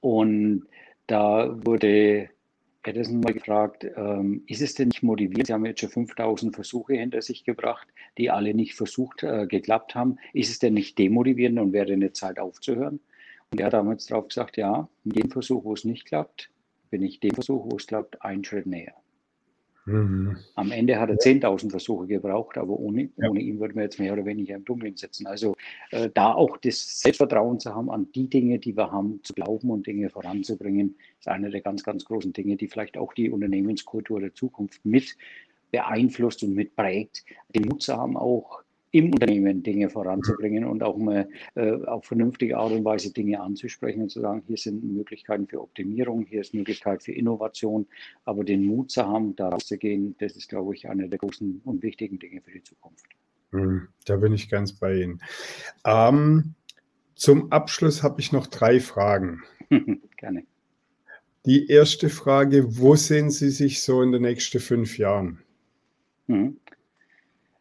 B: Und da wurde Edison mal gefragt, ähm, ist es denn nicht motivierend? Sie haben jetzt schon 5000 Versuche hinter sich gebracht, die alle nicht versucht, äh, geklappt haben. Ist es denn nicht demotivierend und wäre denn eine Zeit aufzuhören? Und er hat damals darauf gesagt, ja, in jedem Versuch, wo es nicht klappt, bin ich dem Versuch, wo es klappt, einen Schritt näher. Mhm. Am Ende hat er 10.000 Versuche gebraucht, aber ohne, ja. ohne ihn würden wir jetzt mehr oder weniger im Dunkeln sitzen. Also äh, da auch das Selbstvertrauen zu haben, an die Dinge, die wir haben, zu glauben und Dinge voranzubringen, ist eine der ganz, ganz großen Dinge, die vielleicht auch die Unternehmenskultur der Zukunft mit beeinflusst und mit prägt. Den Mut zu haben, auch im Unternehmen Dinge voranzubringen und auch mal äh, auf vernünftige Art und Weise Dinge anzusprechen und zu sagen, hier sind Möglichkeiten für Optimierung, hier ist Möglichkeit für Innovation, aber den Mut zu haben, da rauszugehen, das ist, glaube ich, eine der großen und wichtigen Dinge für die Zukunft.
A: Hm, da bin ich ganz bei Ihnen. Ähm, zum Abschluss habe ich noch drei Fragen. Gerne. Die erste Frage, wo sehen Sie sich so in den nächsten fünf Jahren?
B: Mhm.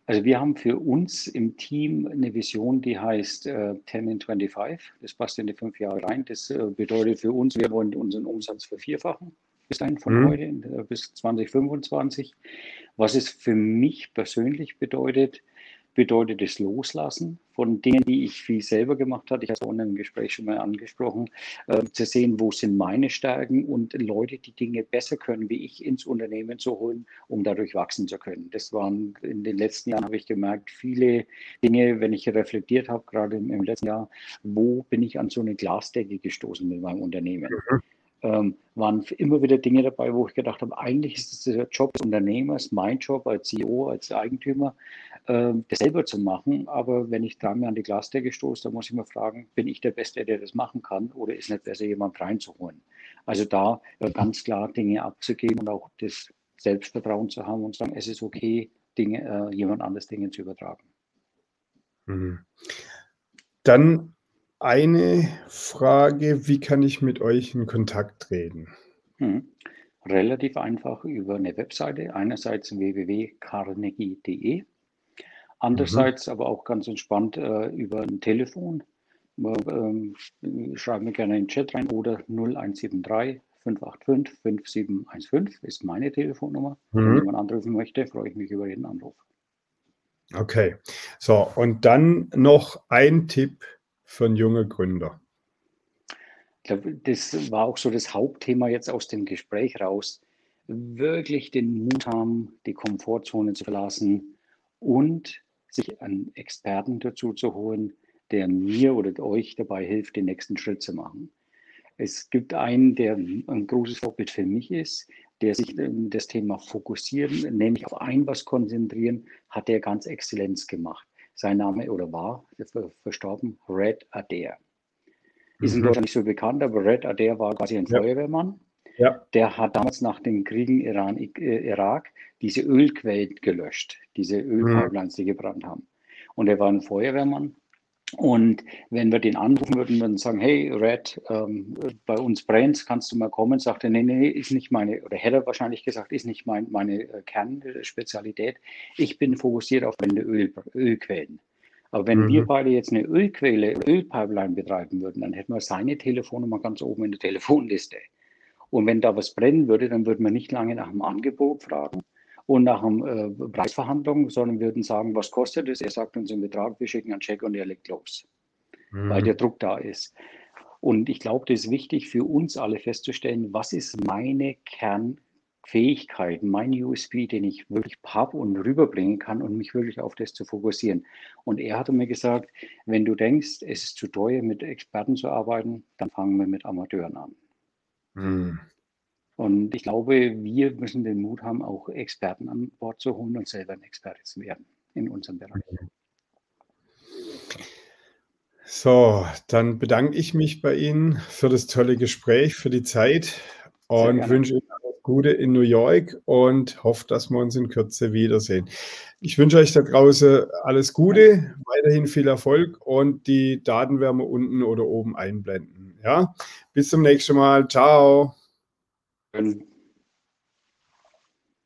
B: Also wir haben für uns im Team eine Vision, die heißt äh, 10 in 25. Das passt in die fünf Jahre rein. Das äh, bedeutet für uns, wir wollen unseren Umsatz vervierfachen bis dahin von mhm. heute äh, bis 2025. Was es für mich persönlich bedeutet, bedeutet es Loslassen von Dingen, die ich viel selber gemacht habe. Ich habe es vorhin im Gespräch schon mal angesprochen, äh, zu sehen, wo sind meine Stärken und Leute, die Dinge besser können, wie ich, ins Unternehmen zu holen, um dadurch wachsen zu können. Das waren in den letzten Jahren, habe ich gemerkt, viele Dinge, wenn ich reflektiert habe, gerade im, im letzten Jahr, wo bin ich an so eine Glasdecke gestoßen mit meinem Unternehmen. Mhm ähm, waren immer wieder Dinge dabei, wo ich gedacht habe, eigentlich ist es der Job des Unternehmers, mein Job als CEO, als Eigentümer, äh, das selber zu machen. Aber wenn ich dreimal an die Glasdecke stoße, dann muss ich mir fragen, bin ich der Beste, der das machen kann oder ist nicht besser, jemand reinzuholen? Also da äh, ganz klar Dinge abzugeben und auch das Selbstvertrauen zu haben und zu sagen, es ist okay, Dinge, äh, jemand anderes Dinge zu übertragen.
A: Mhm. Dann eine Frage, wie kann ich mit euch in Kontakt treten?
B: Hm. Relativ einfach über eine Webseite, einerseits www.carnegie.de, andererseits mhm. aber auch ganz entspannt äh, über ein Telefon. Ähm, schreibt mir gerne in den Chat rein oder 0173 585 5715 ist meine Telefonnummer. Mhm. Wenn jemand anrufen möchte, freue ich mich über jeden Anruf.
A: Okay, so und dann noch ein Tipp für einen jungen Gründer?
B: Ich glaube, das war auch so das Hauptthema jetzt aus dem Gespräch raus. Wirklich den Mut haben, die Komfortzone zu verlassen und sich einen Experten dazu zu holen, der mir oder euch dabei hilft, den nächsten Schritt zu machen. Es gibt einen, der ein großes Vorbild für mich ist, der sich das Thema fokussieren, nämlich auf ein was konzentrieren, hat er ganz Exzellenz gemacht. Sein Name oder war verstorben, Red Adair. Ist in mhm. Deutschland nicht so bekannt, aber Red Adair war quasi ein ja. Feuerwehrmann. Ja. Der hat damals nach dem Kriegen Iran, äh, Irak diese Ölquellen gelöscht, diese Ölpipelines, die gebrannt haben. Und er war ein Feuerwehrmann und wenn wir den anrufen würden, würden sagen, hey Red, ähm, bei uns brennt, kannst du mal kommen? Sagt er, nee, nee, ist nicht meine, oder hätte er wahrscheinlich gesagt, ist nicht mein, meine äh, Kernspezialität. Ich bin fokussiert auf brennende Öl, Ölquellen. Aber wenn mhm. wir beide jetzt eine Ölquelle, Ölpipeline betreiben würden, dann hätten wir seine Telefonnummer ganz oben in der Telefonliste. Und wenn da was brennen würde, dann würden wir nicht lange nach dem Angebot fragen, und nach einer äh, Preisverhandlung, sondern würden sagen, was kostet es? Er sagt uns einen Betrag, wir schicken einen Check und er legt los, mhm. weil der Druck da ist. Und ich glaube, das ist wichtig für uns alle festzustellen, was ist meine Kernfähigkeit, mein USB, den ich wirklich habe und rüberbringen kann und mich wirklich auf das zu fokussieren. Und er hatte mir gesagt, wenn du denkst, es ist zu teuer, mit Experten zu arbeiten, dann fangen wir mit Amateuren an. Mhm. Und ich glaube, wir müssen den Mut haben, auch Experten an Bord zu holen und selber ein Experte zu werden in unserem Bereich.
A: So, dann bedanke ich mich bei Ihnen für das tolle Gespräch, für die Zeit und wünsche Ihnen Gute in New York und hoffe, dass wir uns in Kürze wiedersehen. Ich wünsche euch da draußen alles Gute, weiterhin viel Erfolg und die Daten werden wir unten oder oben einblenden. Ja, bis zum nächsten Mal. Ciao.